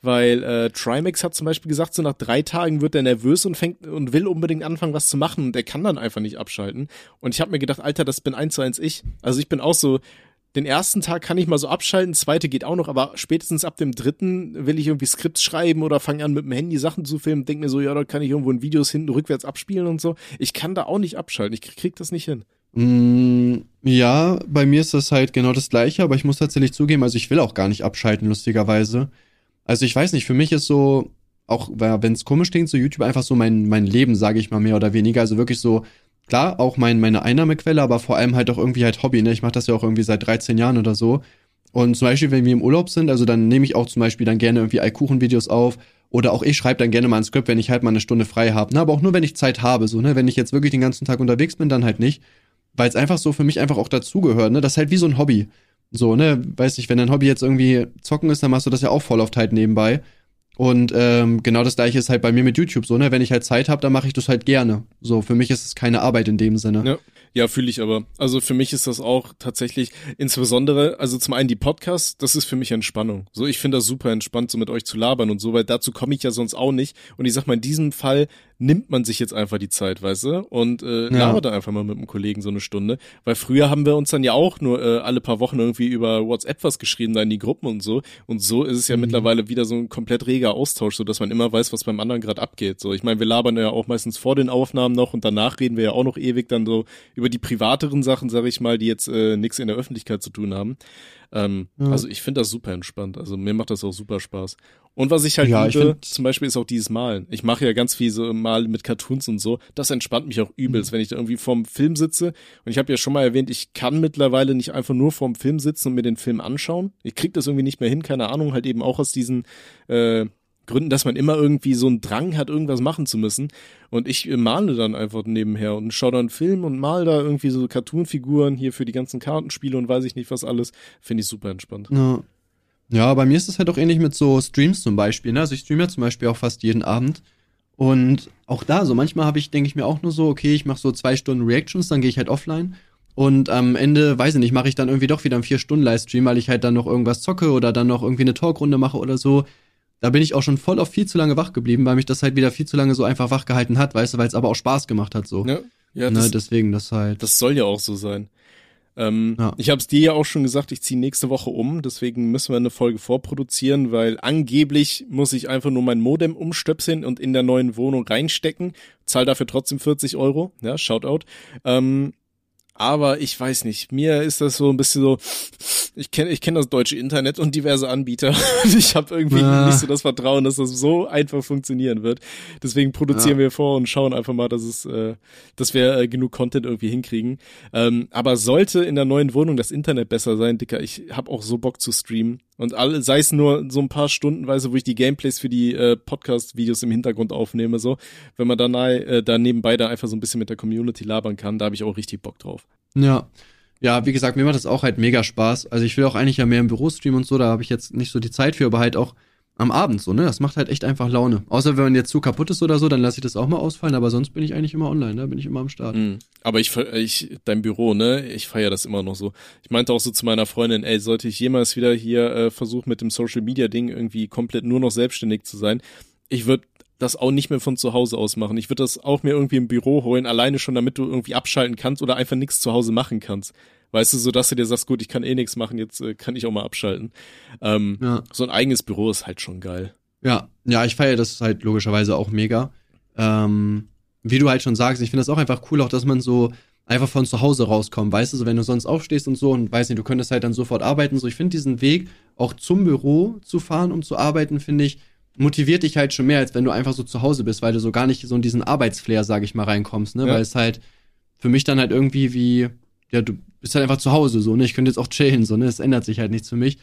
Weil äh, Trimax hat zum Beispiel gesagt, so nach drei Tagen wird er nervös und fängt und will unbedingt anfangen, was zu machen und der kann dann einfach nicht abschalten. Und ich habe mir gedacht, Alter, das bin eins zu eins ich. Also ich bin auch so, den ersten Tag kann ich mal so abschalten, zweite geht auch noch, aber spätestens ab dem dritten will ich irgendwie Skripts schreiben oder fange an mit dem Handy Sachen zu filmen, denk mir so, ja, da kann ich irgendwo in Videos hinten rückwärts abspielen und so. Ich kann da auch nicht abschalten, ich krieg, krieg das nicht hin. Mm, ja, bei mir ist das halt genau das gleiche, aber ich muss tatsächlich zugeben, also ich will auch gar nicht abschalten, lustigerweise. Also ich weiß nicht, für mich ist so, auch wenn es komisch klingt, so YouTube einfach so mein, mein Leben, sage ich mal mehr oder weniger. Also wirklich so, klar, auch mein, meine Einnahmequelle, aber vor allem halt auch irgendwie halt Hobby. Ne? Ich mache das ja auch irgendwie seit 13 Jahren oder so. Und zum Beispiel, wenn wir im Urlaub sind, also dann nehme ich auch zum Beispiel dann gerne irgendwie Eikuchen-Videos auf. Oder auch ich schreibe dann gerne mal ein Skript, wenn ich halt mal eine Stunde frei habe. Ne? Aber auch nur, wenn ich Zeit habe. So, ne? Wenn ich jetzt wirklich den ganzen Tag unterwegs bin, dann halt nicht. Weil es einfach so für mich einfach auch dazugehört. Ne? Das ist halt wie so ein Hobby. So, ne, weiß nicht, wenn dein Hobby jetzt irgendwie zocken ist, dann machst du das ja auch voll oft halt nebenbei. Und ähm, genau das gleiche ist halt bei mir mit YouTube so, ne? Wenn ich halt Zeit habe, dann mache ich das halt gerne. So, für mich ist es keine Arbeit in dem Sinne. Ja. Ja, fühle ich aber. Also für mich ist das auch tatsächlich insbesondere, also zum einen die Podcasts, das ist für mich Entspannung. So, ich finde das super entspannt, so mit euch zu labern und so, weil dazu komme ich ja sonst auch nicht. Und ich sag mal, in diesem Fall nimmt man sich jetzt einfach die Zeit, weißt du? Und äh, ja. labert da einfach mal mit einem Kollegen so eine Stunde. Weil früher haben wir uns dann ja auch nur äh, alle paar Wochen irgendwie über WhatsApp was geschrieben, da in die Gruppen und so. Und so ist es ja mhm. mittlerweile wieder so ein komplett reger Austausch, so dass man immer weiß, was beim anderen gerade abgeht. So, ich meine, wir labern ja auch meistens vor den Aufnahmen noch und danach reden wir ja auch noch ewig dann so über die privateren Sachen, sag ich mal, die jetzt äh, nichts in der Öffentlichkeit zu tun haben. Ähm, ja. Also ich finde das super entspannt. Also mir macht das auch super Spaß. Und was ich halt ja, liebe, ich zum Beispiel ist auch dieses Malen. Ich mache ja ganz viel so Mal mit Cartoons und so. Das entspannt mich auch übelst, mhm. wenn ich da irgendwie vorm Film sitze. Und ich habe ja schon mal erwähnt, ich kann mittlerweile nicht einfach nur vorm Film sitzen und mir den Film anschauen. Ich krieg das irgendwie nicht mehr hin, keine Ahnung, halt eben auch aus diesen äh, Gründen, dass man immer irgendwie so einen Drang hat, irgendwas machen zu müssen. Und ich äh, male dann einfach nebenher und schaue dann einen Film und mal da irgendwie so Cartoon-Figuren hier für die ganzen Kartenspiele und weiß ich nicht was alles. Finde ich super entspannt. Ja. Ja, bei mir ist es halt auch ähnlich mit so Streams zum Beispiel. Ne? Also ich streame ja zum Beispiel auch fast jeden Abend. Und auch da, so manchmal habe ich, denke ich mir auch nur so, okay, ich mache so zwei Stunden Reactions, dann gehe ich halt offline. Und am Ende, weiß ich nicht, mache ich dann irgendwie doch wieder einen vier Stunden Livestream, weil ich halt dann noch irgendwas zocke oder dann noch irgendwie eine Talkrunde mache oder so da bin ich auch schon voll auf viel zu lange wach geblieben, weil mich das halt wieder viel zu lange so einfach wach gehalten hat, weißt du, weil es aber auch Spaß gemacht hat so. Ja, ja ne, deswegen das halt. Das soll ja auch so sein. Ähm, ja. Ich habe es dir ja auch schon gesagt, ich ziehe nächste Woche um, deswegen müssen wir eine Folge vorproduzieren, weil angeblich muss ich einfach nur mein Modem umstöpseln und in der neuen Wohnung reinstecken, zahl dafür trotzdem 40 Euro, ja, Shoutout. Ähm, aber ich weiß nicht, mir ist das so ein bisschen so, ich kenne ich kenn das deutsche Internet und diverse Anbieter ich habe irgendwie ja. nicht so das Vertrauen, dass das so einfach funktionieren wird. Deswegen produzieren ja. wir vor und schauen einfach mal, dass es, äh, dass wir äh, genug Content irgendwie hinkriegen. Ähm, aber sollte in der neuen Wohnung das Internet besser sein, Dicker, ich habe auch so Bock zu streamen und alle, sei es nur so ein paar Stundenweise, wo ich die Gameplays für die äh, Podcast-Videos im Hintergrund aufnehme, so, wenn man dann äh, da nebenbei da einfach so ein bisschen mit der Community labern kann, da habe ich auch richtig Bock drauf. Ja. ja, wie gesagt, mir macht das auch halt mega Spaß. Also ich will auch eigentlich ja mehr im Büro streamen und so, da habe ich jetzt nicht so die Zeit für, aber halt auch am Abend so, ne? Das macht halt echt einfach Laune. Außer wenn man jetzt zu kaputt ist oder so, dann lasse ich das auch mal ausfallen, aber sonst bin ich eigentlich immer online, ne? Bin ich immer am Start. Mhm. Aber ich, ich, dein Büro, ne? Ich feiere das immer noch so. Ich meinte auch so zu meiner Freundin, ey, sollte ich jemals wieder hier äh, versuchen, mit dem Social Media Ding irgendwie komplett nur noch selbstständig zu sein, ich würde das auch nicht mehr von zu Hause aus machen. Ich würde das auch mir irgendwie im Büro holen, alleine schon, damit du irgendwie abschalten kannst oder einfach nichts zu Hause machen kannst. Weißt du, so dass du dir sagst, gut, ich kann eh nichts machen, jetzt äh, kann ich auch mal abschalten. Ähm, ja. So ein eigenes Büro ist halt schon geil. Ja, ja, ich feiere das halt logischerweise auch mega. Ähm, wie du halt schon sagst, ich finde das auch einfach cool, auch dass man so einfach von zu Hause rauskommt, weißt du, so wenn du sonst aufstehst und so und weiß nicht, du könntest halt dann sofort arbeiten, so ich finde diesen Weg auch zum Büro zu fahren, um zu arbeiten, finde ich, motiviert dich halt schon mehr, als wenn du einfach so zu Hause bist, weil du so gar nicht so in diesen Arbeitsflair, sag ich mal, reinkommst, ne, ja. weil es halt für mich dann halt irgendwie wie, ja, du bist halt einfach zu Hause so, ne? Ich könnte jetzt auch chillen, so, ne? Es ändert sich halt nichts für mich.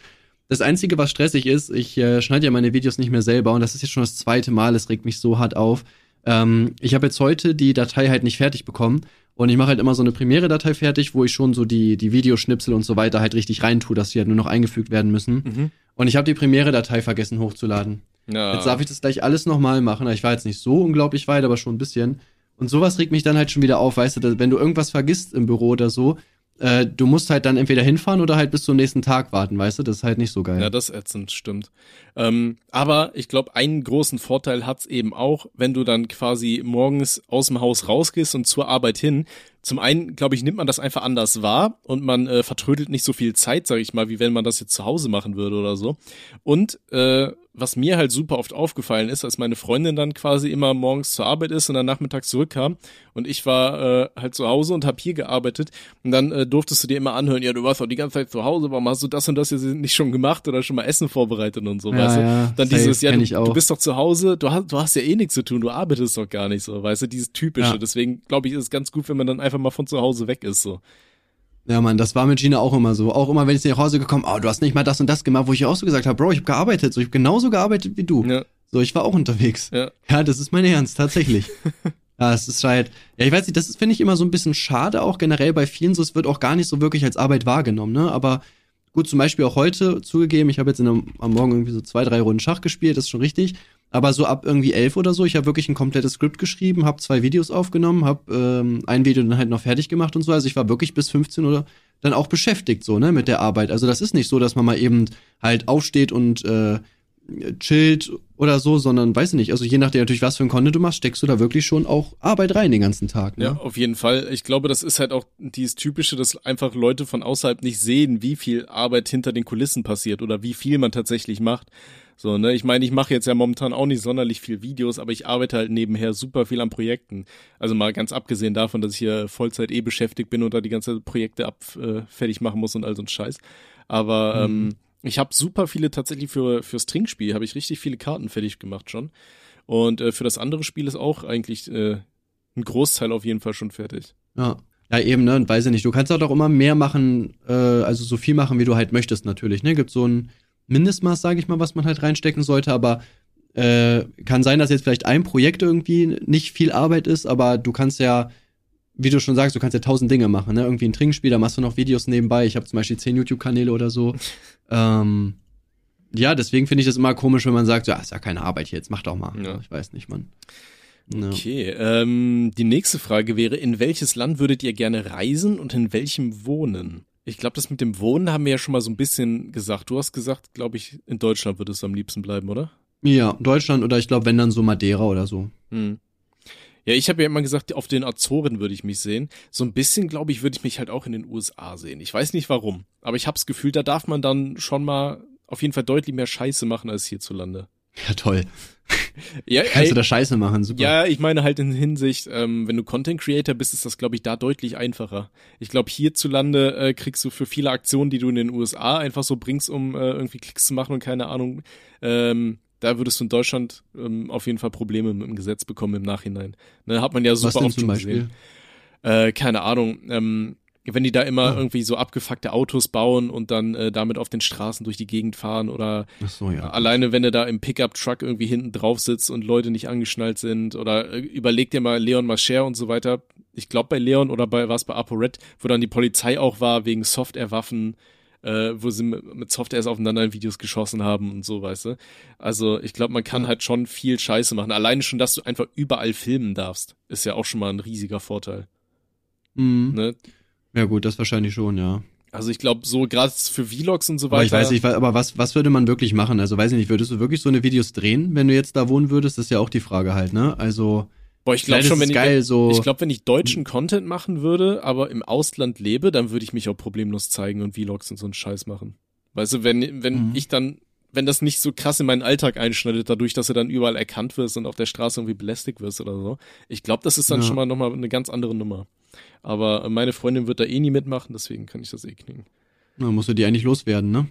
Das Einzige, was stressig ist, ich äh, schneide ja meine Videos nicht mehr selber und das ist jetzt schon das zweite Mal, es regt mich so hart auf. Ähm, ich habe jetzt heute die Datei halt nicht fertig bekommen und ich mache halt immer so eine Premiere-Datei fertig, wo ich schon so die, die Videoschnipsel und so weiter halt richtig reintue, dass die halt nur noch eingefügt werden müssen. Mhm. Und ich habe die Premiere-Datei vergessen hochzuladen. Ja. Jetzt darf ich das gleich alles nochmal machen. Ich war jetzt nicht so unglaublich weit, aber schon ein bisschen. Und sowas regt mich dann halt schon wieder auf, weißt du, wenn du irgendwas vergisst im Büro oder so, äh, du musst halt dann entweder hinfahren oder halt bis zum nächsten Tag warten, weißt du? Das ist halt nicht so geil. Ja, das ätzend, stimmt. Ähm, aber ich glaube, einen großen Vorteil hat's eben auch, wenn du dann quasi morgens aus dem Haus rausgehst und zur Arbeit hin. Zum einen, glaube ich, nimmt man das einfach anders wahr und man äh, vertrödelt nicht so viel Zeit, sag ich mal, wie wenn man das jetzt zu Hause machen würde oder so. Und äh, was mir halt super oft aufgefallen ist, als meine Freundin dann quasi immer morgens zur Arbeit ist und dann nachmittags zurückkam und ich war äh, halt zu Hause und hab hier gearbeitet und dann äh, durftest du dir immer anhören, ja, du warst doch die ganze Zeit zu Hause, warum hast du das und das jetzt nicht schon gemacht oder schon mal Essen vorbereitet und so, ja, weißt du? Ja, dann dieses, ja, du, du, bist doch zu Hause, du hast, du hast ja eh nichts zu tun, du arbeitest doch gar nicht so, weißt du, dieses typische. Ja. Deswegen glaube ich, ist es ganz gut, wenn man dann einfach mal von zu Hause weg ist, so. Ja, Mann, das war mit Gina auch immer so. Auch immer, wenn ich nach Hause gekommen, oh, du hast nicht mal das und das gemacht, wo ich auch so gesagt habe, Bro, ich habe gearbeitet, so ich habe genauso gearbeitet wie du. Ja. So, ich war auch unterwegs. Ja, ja das ist mein Ernst, tatsächlich. ja, es ist halt, ja, ich weiß nicht, das finde ich immer so ein bisschen schade, auch generell bei vielen so, es wird auch gar nicht so wirklich als Arbeit wahrgenommen, ne? Aber gut, zum Beispiel auch heute zugegeben, ich habe jetzt in einem, am Morgen irgendwie so zwei, drei Runden Schach gespielt, das ist schon richtig. Aber so ab irgendwie elf oder so, ich habe wirklich ein komplettes Skript geschrieben, habe zwei Videos aufgenommen, habe ähm, ein Video dann halt noch fertig gemacht und so. Also ich war wirklich bis 15 oder dann auch beschäftigt so, ne, mit der Arbeit. Also das ist nicht so, dass man mal eben halt aufsteht und äh, chillt oder so, sondern weiß ich nicht. Also je nachdem natürlich, was für ein Content du machst, steckst du da wirklich schon auch Arbeit rein den ganzen Tag. Ne? Ja, auf jeden Fall. Ich glaube, das ist halt auch dieses Typische, dass einfach Leute von außerhalb nicht sehen, wie viel Arbeit hinter den Kulissen passiert oder wie viel man tatsächlich macht. So, ne, ich meine, ich mache jetzt ja momentan auch nicht sonderlich viel Videos, aber ich arbeite halt nebenher super viel an Projekten. Also mal ganz abgesehen davon, dass ich hier Vollzeit eh beschäftigt bin und da die ganze Projekte ab äh, fertig machen muss und all so ein Scheiß. Aber mhm. ähm, ich habe super viele tatsächlich für fürs Trinkspiel habe ich richtig viele Karten fertig gemacht schon. Und äh, für das andere Spiel ist auch eigentlich äh, ein Großteil auf jeden Fall schon fertig. Ja. Ja, eben, ne, und weiß ich nicht. Du kannst auch doch immer mehr machen, äh, also so viel machen, wie du halt möchtest, natürlich, ne? Gibt so ein Mindestmaß, sage ich mal, was man halt reinstecken sollte, aber äh, kann sein, dass jetzt vielleicht ein Projekt irgendwie nicht viel Arbeit ist, aber du kannst ja, wie du schon sagst, du kannst ja tausend Dinge machen, ne? Irgendwie ein Trinkspiel, da machst du noch Videos nebenbei. Ich habe zum Beispiel zehn YouTube-Kanäle oder so. ähm, ja, deswegen finde ich das immer komisch, wenn man sagt, ja, ist ja keine Arbeit hier, jetzt mach doch mal. Ja. Ich weiß nicht, Mann. Ja. Okay, ähm, die nächste Frage wäre, in welches Land würdet ihr gerne reisen und in welchem wohnen? Ich glaube, das mit dem Wohnen haben wir ja schon mal so ein bisschen gesagt. Du hast gesagt, glaube ich, in Deutschland würdest du am liebsten bleiben, oder? Ja, Deutschland oder ich glaube, wenn dann so Madeira oder so. Hm. Ja, ich habe ja immer gesagt, auf den Azoren würde ich mich sehen. So ein bisschen, glaube ich, würde ich mich halt auch in den USA sehen. Ich weiß nicht warum, aber ich habe das Gefühl, da darf man dann schon mal auf jeden Fall deutlich mehr Scheiße machen als hierzulande. Ja, toll. Ja, Kannst du da Scheiße machen, super. Ja, ich meine halt in Hinsicht, ähm, wenn du Content Creator bist, ist das, glaube ich, da deutlich einfacher. Ich glaube, hierzulande äh, kriegst du für viele Aktionen, die du in den USA einfach so bringst, um äh, irgendwie Klicks zu machen und keine Ahnung, ähm, da würdest du in Deutschland ähm, auf jeden Fall Probleme mit dem Gesetz bekommen im Nachhinein. Ne, hat man ja super oft schon gesehen. Äh, keine Ahnung. Ähm, wenn die da immer ja. irgendwie so abgefuckte Autos bauen und dann äh, damit auf den Straßen durch die Gegend fahren oder so, ja. alleine wenn du da im Pickup-Truck irgendwie hinten drauf sitzt und Leute nicht angeschnallt sind oder äh, überleg dir mal Leon Mascher und so weiter. ich glaube bei Leon oder bei was bei ApoRed, wo dann die Polizei auch war wegen Software-Waffen, äh, wo sie mit, mit Softwares aufeinander in Videos geschossen haben und so, weißt du. Also ich glaube, man kann halt schon viel Scheiße machen. Alleine schon, dass du einfach überall filmen darfst, ist ja auch schon mal ein riesiger Vorteil. Mhm. Ne? Ja gut, das wahrscheinlich schon, ja. Also ich glaube, so gerade für Vlogs und so weiter. Aber ich weiß nicht, aber was, was würde man wirklich machen? Also weiß ich nicht, würdest du wirklich so eine Videos drehen, wenn du jetzt da wohnen würdest? Das ist ja auch die Frage halt, ne? Also. Boah, ich glaube schon, wenn geil, ich, so ich glaube, wenn ich deutschen Content machen würde, aber im Ausland lebe, dann würde ich mich auch problemlos zeigen und Vlogs und so einen Scheiß machen. Weißt du, wenn, wenn mhm. ich dann, wenn das nicht so krass in meinen Alltag einschneidet, dadurch, dass du dann überall erkannt wirst und auf der Straße irgendwie belästigt wirst oder so. Ich glaube, das ist dann ja. schon mal nochmal eine ganz andere Nummer. Aber meine Freundin wird da eh nie mitmachen, deswegen kann ich das eh knicken. Na, musst du die eigentlich loswerden, ne?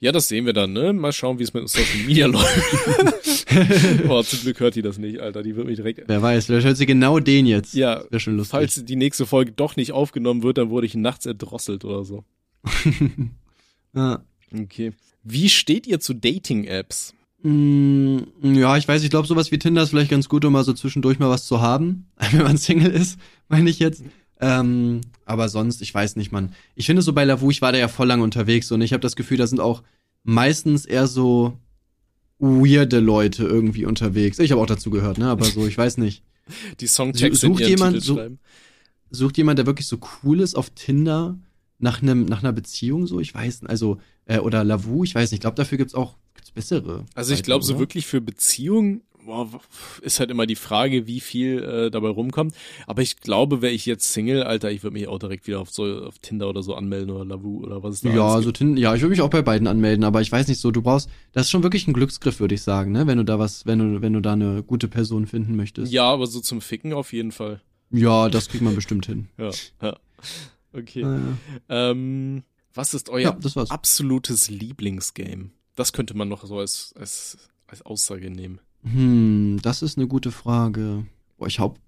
Ja, das sehen wir dann, ne? Mal schauen, wie es mit Social Media läuft. Boah, zum Glück hört die das nicht, Alter. Die wird mich direkt. Wer weiß, vielleicht hört sie genau den jetzt. Ja, wäre schon lustig. Falls die nächste Folge doch nicht aufgenommen wird, dann wurde ich nachts erdrosselt oder so. ja. Okay. Wie steht ihr zu Dating-Apps? Mm, ja, ich weiß, ich glaube, sowas wie Tinder ist vielleicht ganz gut, um mal so zwischendurch mal was zu haben, wenn man Single ist, meine ich jetzt. Ähm, aber sonst, ich weiß nicht, man. Ich finde so bei Lavu, ich war da ja voll lang unterwegs und ich habe das Gefühl, da sind auch meistens eher so weirde Leute irgendwie unterwegs. Ich habe auch dazu gehört, ne? Aber so, ich weiß nicht. Die Songtexte sucht jemand, so, sucht jemand, der wirklich so cool ist auf Tinder nach einem nach einer Beziehung so? Ich weiß, also äh, oder Lavu, ich weiß nicht. Ich glaube, dafür gibt's auch gibt's bessere. Also ich glaube, so wirklich für Beziehungen ist halt immer die Frage, wie viel äh, dabei rumkommt. Aber ich glaube, wäre ich jetzt Single, Alter, ich würde mich auch direkt wieder auf so auf Tinder oder so anmelden oder Lavu oder was ist da Ja, also Tinder, ja, ich würde mich auch bei beiden anmelden, aber ich weiß nicht so, du brauchst, das ist schon wirklich ein Glücksgriff, würde ich sagen, ne, wenn du da was, wenn du, wenn du da eine gute Person finden möchtest. Ja, aber so zum Ficken auf jeden Fall. Ja, das kriegt man bestimmt hin. Ja, ja. Okay. Ja. Ähm, was ist euer ja, absolutes Lieblingsgame? Das könnte man noch so als, als, als Aussage nehmen. Hm, das ist eine gute Frage. Boah, ich hab,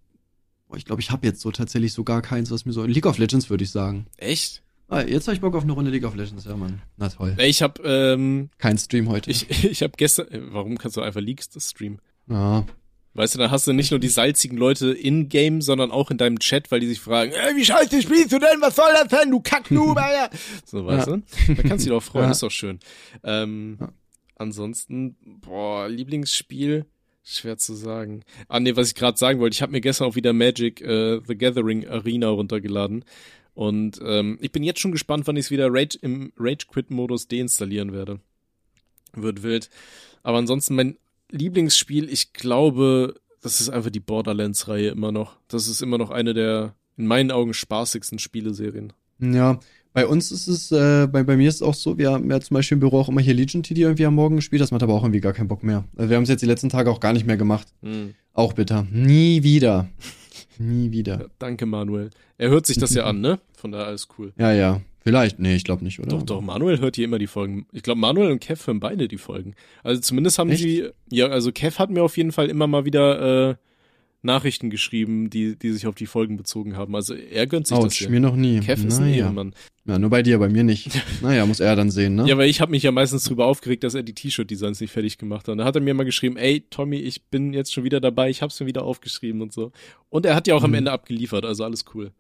boah, ich glaube, ich habe jetzt so tatsächlich so gar keins, was mir so. League of Legends würde ich sagen. Echt? Ah, jetzt habe ich Bock auf eine Runde League of Legends, ja, Mann. Na toll. Ich habe ähm, kein Stream heute. Ich, ich habe gestern. Warum kannst du einfach Leagues das streamen? Ja. Weißt du, dann hast du nicht nur die salzigen Leute in-game, sondern auch in deinem Chat, weil die sich fragen, ey, wie scheiße spielst du denn? Was soll das denn? Du Kacknoob, Alter. So, weißt ja. du? Da kannst du dich doch freuen, ja. ist doch schön. Ähm, ja. Ansonsten, boah, Lieblingsspiel, schwer zu sagen. Ah, nee, was ich gerade sagen wollte, ich habe mir gestern auch wieder Magic äh, The Gathering Arena runtergeladen. Und ähm, ich bin jetzt schon gespannt, wann ich es wieder Rage, im Rage-Quit-Modus deinstallieren werde. Wird wild. Aber ansonsten mein Lieblingsspiel, ich glaube, das ist einfach die Borderlands-Reihe immer noch. Das ist immer noch eine der, in meinen Augen, spaßigsten Spieleserien. Ja, bei uns ist es, äh, bei, bei mir ist es auch so, wir haben ja zum Beispiel im Büro auch immer hier Legion TD irgendwie am Morgen gespielt, das macht aber auch irgendwie gar keinen Bock mehr. Also wir haben es jetzt die letzten Tage auch gar nicht mehr gemacht. Mhm. Auch bitter. Nie wieder. Nie wieder. Ja, danke, Manuel. Er hört sich das ja an, ne? Von daher alles cool. Ja, ja. Vielleicht, nee, ich glaube nicht, oder? Doch, doch, Manuel hört hier immer die Folgen. Ich glaube, Manuel und Kev hören beide die Folgen. Also zumindest haben Echt? sie, ja, also Kev hat mir auf jeden Fall immer mal wieder äh, Nachrichten geschrieben, die, die sich auf die Folgen bezogen haben. Also er gönnt sich Ouch, das ja. mir noch nie. Kev ist naja. ein Ehemann. Ja, nur bei dir, bei mir nicht. naja, muss er dann sehen, ne? Ja, weil ich habe mich ja meistens drüber aufgeregt, dass er die T-Shirt-Designs nicht fertig gemacht hat. Und da hat er mir mal geschrieben, ey, Tommy, ich bin jetzt schon wieder dabei, ich hab's mir wieder aufgeschrieben und so. Und er hat ja auch mhm. am Ende abgeliefert, also alles cool.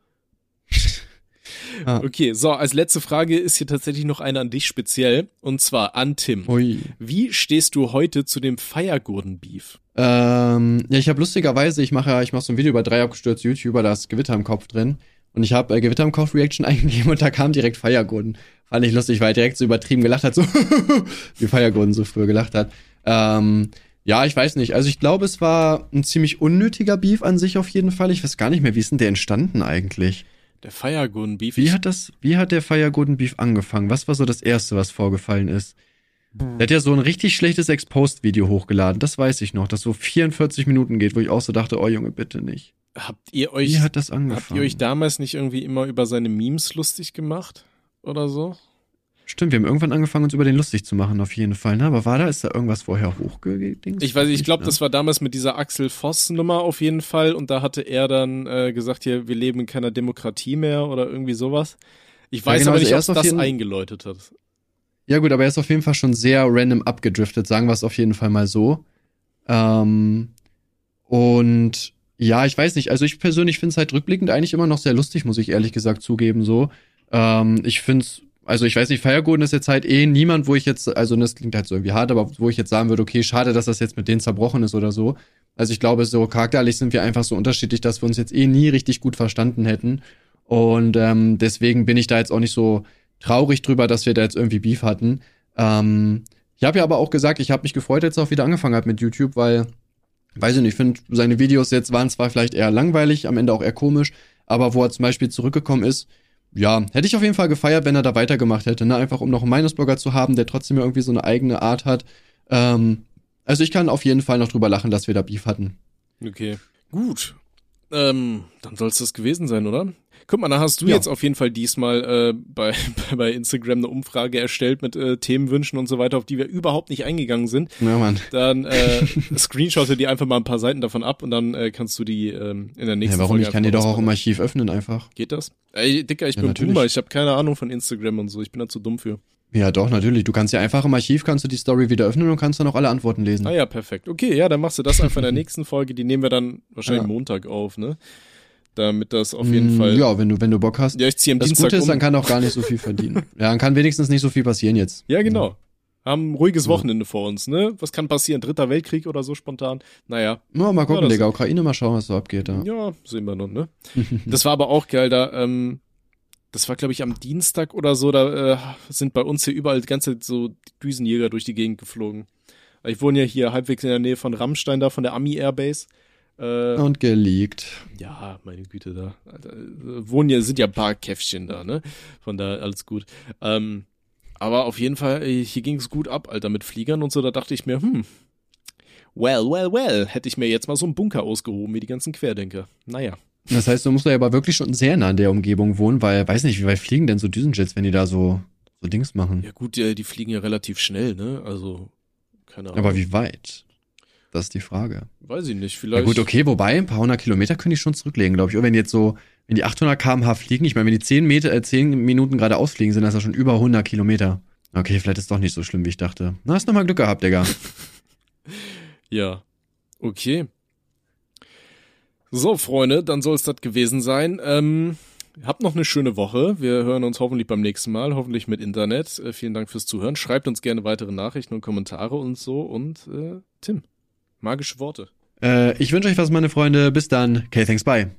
Ah. Okay, so, als letzte Frage ist hier tatsächlich noch eine an dich speziell. Und zwar an Tim. Ui. Wie stehst du heute zu dem Feiergurden-Beef? Ähm, ja, ich habe lustigerweise, ich mache ja, ich mache so ein Video über drei abgestürzte YouTuber, da ist Gewitter im Kopf drin. Und ich habe äh, Gewitter im Kopf Reaction eingegeben und da kam direkt Feiergurden. Fand ich lustig, weil er direkt so übertrieben gelacht hat, so wie Feiergurden so früher gelacht hat. Ähm, ja, ich weiß nicht. Also ich glaube, es war ein ziemlich unnötiger Beef an sich auf jeden Fall. Ich weiß gar nicht mehr, wie ist denn der entstanden eigentlich? Der Feiergurden Beef. Wie hat das, wie hat der Feiergurden Beef angefangen? Was war so das erste, was vorgefallen ist? Der hat ja so ein richtig schlechtes Exposed-Video hochgeladen, das weiß ich noch, das so 44 Minuten geht, wo ich auch so dachte, oh Junge, bitte nicht. Habt ihr euch, Wie hat das angefangen? Habt ihr euch damals nicht irgendwie immer über seine Memes lustig gemacht? Oder so? Stimmt, wir haben irgendwann angefangen, uns über den lustig zu machen, auf jeden Fall, ne? Aber war da, ist da irgendwas vorher hochgedings? Ich weiß nicht, ich glaube, ne? das war damals mit dieser Axel Voss-Nummer auf jeden Fall und da hatte er dann äh, gesagt, hier, wir leben in keiner Demokratie mehr oder irgendwie sowas. Ich weiß ja, genau, aber nicht, also ob das eingeläutet hat. Ja gut, aber er ist auf jeden Fall schon sehr random abgedriftet, sagen wir es auf jeden Fall mal so. Ähm, und Ja, ich weiß nicht. Also ich persönlich finde es halt rückblickend eigentlich immer noch sehr lustig, muss ich ehrlich gesagt zugeben. So, ähm, ich finde es, also ich weiß nicht, Feiergoden ist jetzt halt eh niemand, wo ich jetzt, also das klingt halt so irgendwie hart, aber wo ich jetzt sagen würde, okay, schade, dass das jetzt mit denen zerbrochen ist oder so. Also ich glaube, so charakterlich sind wir einfach so unterschiedlich, dass wir uns jetzt eh nie richtig gut verstanden hätten. Und ähm, deswegen bin ich da jetzt auch nicht so traurig drüber, dass wir da jetzt irgendwie Beef hatten. Ähm, ich habe ja aber auch gesagt, ich habe mich gefreut, jetzt auch wieder angefangen hat mit YouTube, weil, weiß ich nicht, ich finde, seine Videos jetzt waren zwar vielleicht eher langweilig, am Ende auch eher komisch, aber wo er zum Beispiel zurückgekommen ist, ja, hätte ich auf jeden Fall gefeiert, wenn er da weitergemacht hätte, ne? Einfach um noch einen Meinungsblogger zu haben, der trotzdem irgendwie so eine eigene Art hat. Ähm, also ich kann auf jeden Fall noch drüber lachen, dass wir da Beef hatten. Okay. Gut. Ähm, dann soll es das gewesen sein, oder? Guck mal, da hast du ja. jetzt auf jeden Fall diesmal äh, bei, bei Instagram eine Umfrage erstellt mit äh, Themenwünschen und so weiter, auf die wir überhaupt nicht eingegangen sind. Ja, Mann. Dann äh, screenshotte dir einfach mal ein paar Seiten davon ab und dann äh, kannst du die ähm, in der nächsten ja, warum Folge Ich kann die doch auch im Archiv öffnen einfach. Geht das? Ey, Dicker, ich ja, bin natürlich. Boomer, ich habe keine Ahnung von Instagram und so, ich bin da zu dumm für. Ja, doch, natürlich. Du kannst ja einfach im Archiv, kannst du die Story wieder öffnen und kannst dann auch alle Antworten lesen. Ah ja, perfekt. Okay, ja, dann machst du das einfach in der nächsten Folge. Die nehmen wir dann wahrscheinlich ja. Montag auf, ne? Damit das auf jeden mm, Fall. Ja, wenn du, wenn du Bock hast. Ja, ich ziehe am das Dienstag Gute ist, um. dann kann auch gar nicht so viel verdienen. ja, dann kann wenigstens nicht so viel passieren jetzt. Ja, genau. Haben ein ruhiges Wochenende ja. vor uns, ne? Was kann passieren? Dritter Weltkrieg oder so spontan? Naja. Ja, mal gucken, ja, Digga. Ukraine, mal schauen, was so abgeht da. Ja, sehen wir noch, ne? das war aber auch geil, da, ähm, das war, glaube ich, am Dienstag oder so, da äh, sind bei uns hier überall die ganze Zeit so Düsenjäger durch die Gegend geflogen. Ich wohne ja hier halbwegs in der Nähe von Rammstein da, von der Ami Airbase. Äh, und geleakt. Ja, meine Güte, da, da wohnen ja, sind ja ein paar Käffchen da, ne? Von da alles gut. Ähm, aber auf jeden Fall, hier ging es gut ab, Alter, mit Fliegern und so, da dachte ich mir, hm, well, well, well, hätte ich mir jetzt mal so einen Bunker ausgehoben wie die ganzen Querdenker. Naja. Das heißt, du musst ja aber wirklich schon sehr nah in der Umgebung wohnen, weil, weiß nicht, wie weit fliegen denn so Düsenjets, wenn die da so, so Dings machen? Ja gut, die, die fliegen ja relativ schnell, ne? Also, keine Ahnung. Aber wie weit? Das ist die Frage. Weiß ich nicht, vielleicht. Ja gut, okay, wobei, ein paar hundert Kilometer könnte ich schon zurücklegen, glaube ich. Oder wenn jetzt so, wenn die 800 kmh fliegen, ich meine, wenn die 10 Meter, äh, 10 Minuten gerade ausfliegen, sind das ja schon über 100 Kilometer. Okay, vielleicht ist doch nicht so schlimm, wie ich dachte. Na, hast nochmal Glück gehabt, Digga. ja. Okay. So, Freunde, dann soll es das gewesen sein. Ähm, habt noch eine schöne Woche. Wir hören uns hoffentlich beim nächsten Mal, hoffentlich mit Internet. Äh, vielen Dank fürs Zuhören. Schreibt uns gerne weitere Nachrichten und Kommentare und so. Und äh, Tim. Magische Worte. Äh, ich wünsche euch was, meine Freunde. Bis dann. Okay, thanks, bye.